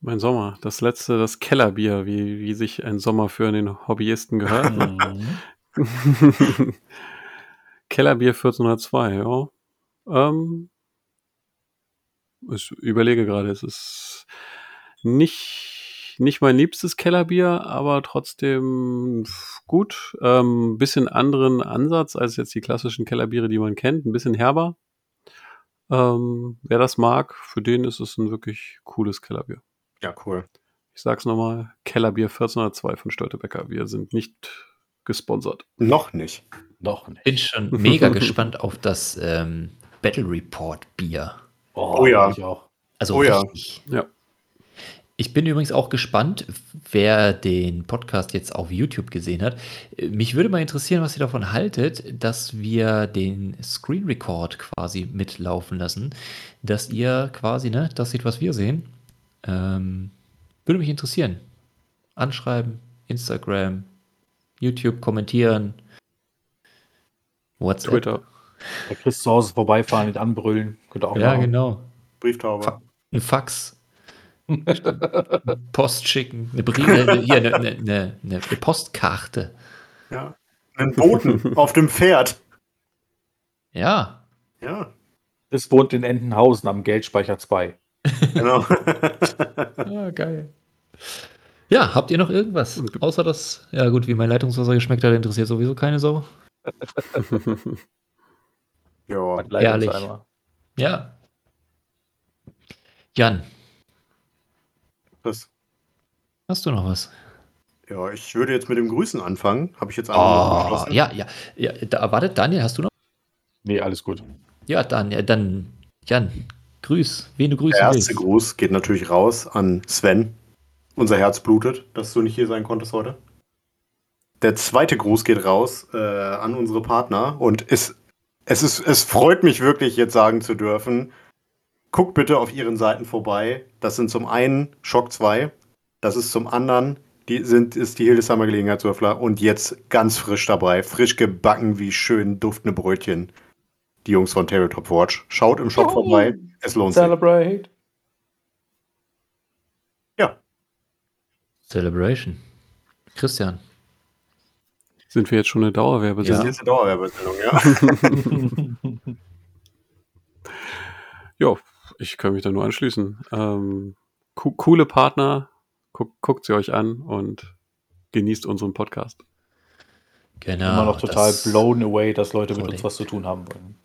Mein Sommer, das letzte, das Kellerbier, wie, wie sich ein Sommer für einen Hobbyisten gehört. Kellerbier 1402, ja. Ähm, ich überlege gerade, es ist nicht, nicht mein liebstes Kellerbier, aber trotzdem gut. Ähm, bisschen anderen Ansatz als jetzt die klassischen Kellerbiere, die man kennt. Ein bisschen herber. Ähm, wer das mag, für den ist es ein wirklich cooles Kellerbier. Ja, cool. Ich sag's nochmal, Kellerbier 1402 von Störtebecker. Wir sind nicht gesponsert. Noch nicht. Doch nicht. bin schon mega gespannt auf das ähm, Battle Report Bier. Oh ja. Ich auch. Also Oh ja. richtig. Ja. Ich bin übrigens auch gespannt, wer den Podcast jetzt auf YouTube gesehen hat. Mich würde mal interessieren, was ihr davon haltet, dass wir den Screen Record quasi mitlaufen lassen. Dass ihr quasi, ne, das seht, was wir sehen. Ähm, würde mich interessieren. Anschreiben, Instagram, YouTube kommentieren, WhatsApp. Twitter. Bei Chris zu Hause vorbeifahren, nicht anbrüllen. Könnte auch Ja, machen. genau. Brieftaube. Fa- Ein Fax. Post schicken. Eine, Brief, äh, hier, eine, eine, eine, eine Postkarte. Ja. Einen Boten auf dem Pferd. Ja. Ja, Chris wohnt in Entenhausen am Geldspeicher 2. genau. Ah, geil. Ja, habt ihr noch irgendwas? Außer das, ja gut, wie mein Leitungswasser geschmeckt hat, interessiert sowieso keine Sau. ja. Ehrlich. Ja. Jan, Das, hast du noch was? ja, ich würde jetzt mit dem Grüßen anfangen. Habe ich jetzt einfach Oh, ja, ja, ja. Da, warte, Daniel, hast du noch? Nee, alles gut. Ja, dann, ja, dann, Jan, grüß, wen du grüßen Der willst. erste Gruß geht natürlich raus an Sven. Unser Herz blutet, dass du nicht hier sein konntest heute. Der zweite Gruß geht raus äh, an unsere Partner und es, es, ist, es freut mich wirklich, jetzt sagen zu dürfen. Guckt bitte auf ihren Seiten vorbei. Das sind zum einen Schock 2, das ist zum anderen die sind, ist die Hildesheimer Gelegenheitswürfler und jetzt ganz frisch dabei, frisch gebacken wie schön duftende Brötchen. Die Jungs von Tabletop Watch. Schaut im Shop Oh. vorbei, es lohnt sich. Celebrate. Ja, Celebration. Christian. Sind wir jetzt schon eine das Dauerwerbesendung? ist jetzt eine Dauerwerbesendung, ja. Ja, ich kann mich da nur anschließen. Ähm, co coole Partner, guckt, guckt sie euch an und genießt unseren Podcast. Genau. Immer noch total blown away, dass Leute mit uns was zu tun haben wollen.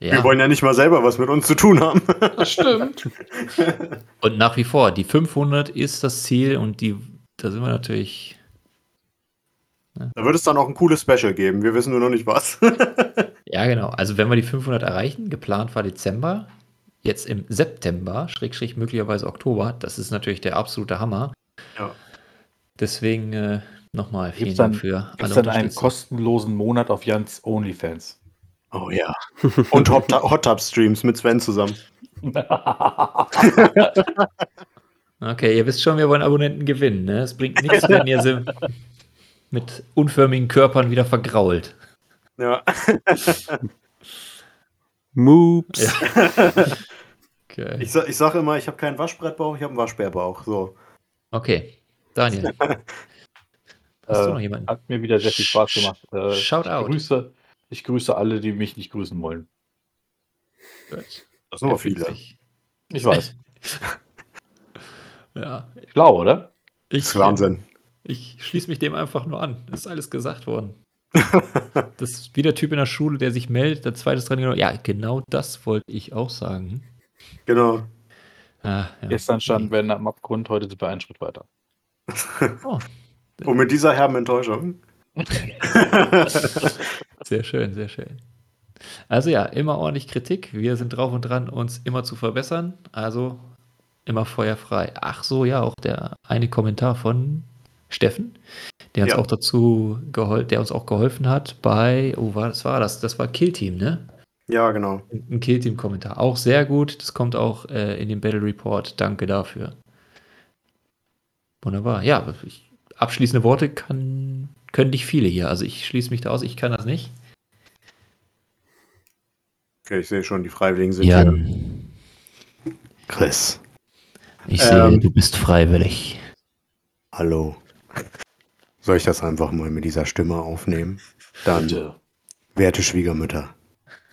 Ja. Wir wollen ja nicht mal selber was mit uns zu tun haben. Das stimmt. Und nach wie vor, die 500 ist das Ziel und die, da sind wir natürlich. Da wird es dann auch ein cooles Special geben. Wir wissen nur noch nicht was. Ja, genau. Also, wenn wir die 500 erreichen, geplant war Dezember, jetzt im September, Schrägstrich möglicherweise Oktober, das ist natürlich der absolute Hammer. Ja. Deswegen äh, nochmal vielen Gibt's dann- Dank für Gibt alle es dann einen kostenlosen Monat auf Jans OnlyFans? Oh ja. Und Hot, Hot Tub Streams mit Sven zusammen. Okay, ihr wisst schon, wir wollen Abonnenten gewinnen. Ne? Es bringt nichts, wenn ihr sie mit unförmigen Körpern wieder vergrault. Ja. Moops. Okay. Ich, ich sage immer, ich habe keinen Waschbrettbauch, ich habe einen Waschbärbauch. So. okay, Daniel. Hast du Äh, noch jemanden? Hat mir wieder sehr viel Spaß gemacht. Äh, Shout out. Grüße, ich grüße alle, die mich nicht grüßen wollen. Das sind aber Er viele. sich- Ich weiß. Ja, Schlau, oder? ich, Das ist Wahnsinn. Ich schließe mich dem einfach nur an. Das ist alles gesagt worden. das ist wie der Typ in der Schule, der sich meldet, der zweites dran genommen. Ja, genau das wollte ich auch sagen. Genau. Ah, ja. Gestern standen wir am Abgrund, heute sind wir einen Schritt weiter. Oh, Und mit dieser herben Enttäuschung. sehr schön, sehr schön. Also ja, immer ordentlich Kritik. Wir sind drauf und dran, uns immer zu verbessern. Also immer feuerfrei. Ach so, ja, auch der eine Kommentar von Steffen, der uns Ja. auch dazu geholfen, der uns auch geholfen hat bei, oh, was war das? Das war Killteam, ne? ja, genau. Ein Killteam-Kommentar. Auch sehr gut. Das kommt auch äh, in den Battle Report. Danke dafür. Wunderbar. Ja, ich, abschließende Worte kann, können nicht viele hier. Also ich schließe mich da aus. Ich kann das nicht. Okay, ich sehe schon, die Freiwilligen sind hier. Jan, Chris, ich sehe, Ähm. du bist freiwillig. hallo. Soll ich das einfach mal mit dieser Stimme aufnehmen? Dann, Bitte. werte Schwiegermütter,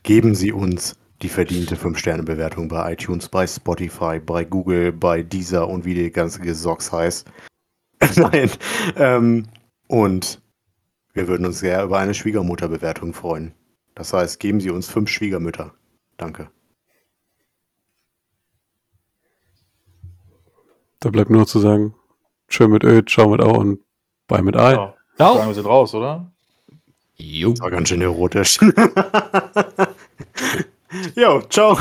geben Sie uns die verdiente 5-Sterne-Bewertung bei iTunes, bei Spotify, bei Google, bei Deezer und wie die ganze Gesocks heißt. Nein. Ähm, und wir würden uns sehr über eine Schwiegermutterbewertung freuen. Das heißt, geben Sie uns fünf Schwiegermütter. Danke. Da bleibt nur noch zu sagen, schön mit Ö, ciao mit Au und bye mit Ei. Ja. Ciao. Sagen wir sind raus, oder? Jo. Das war ganz schön erotisch. jo, ciao.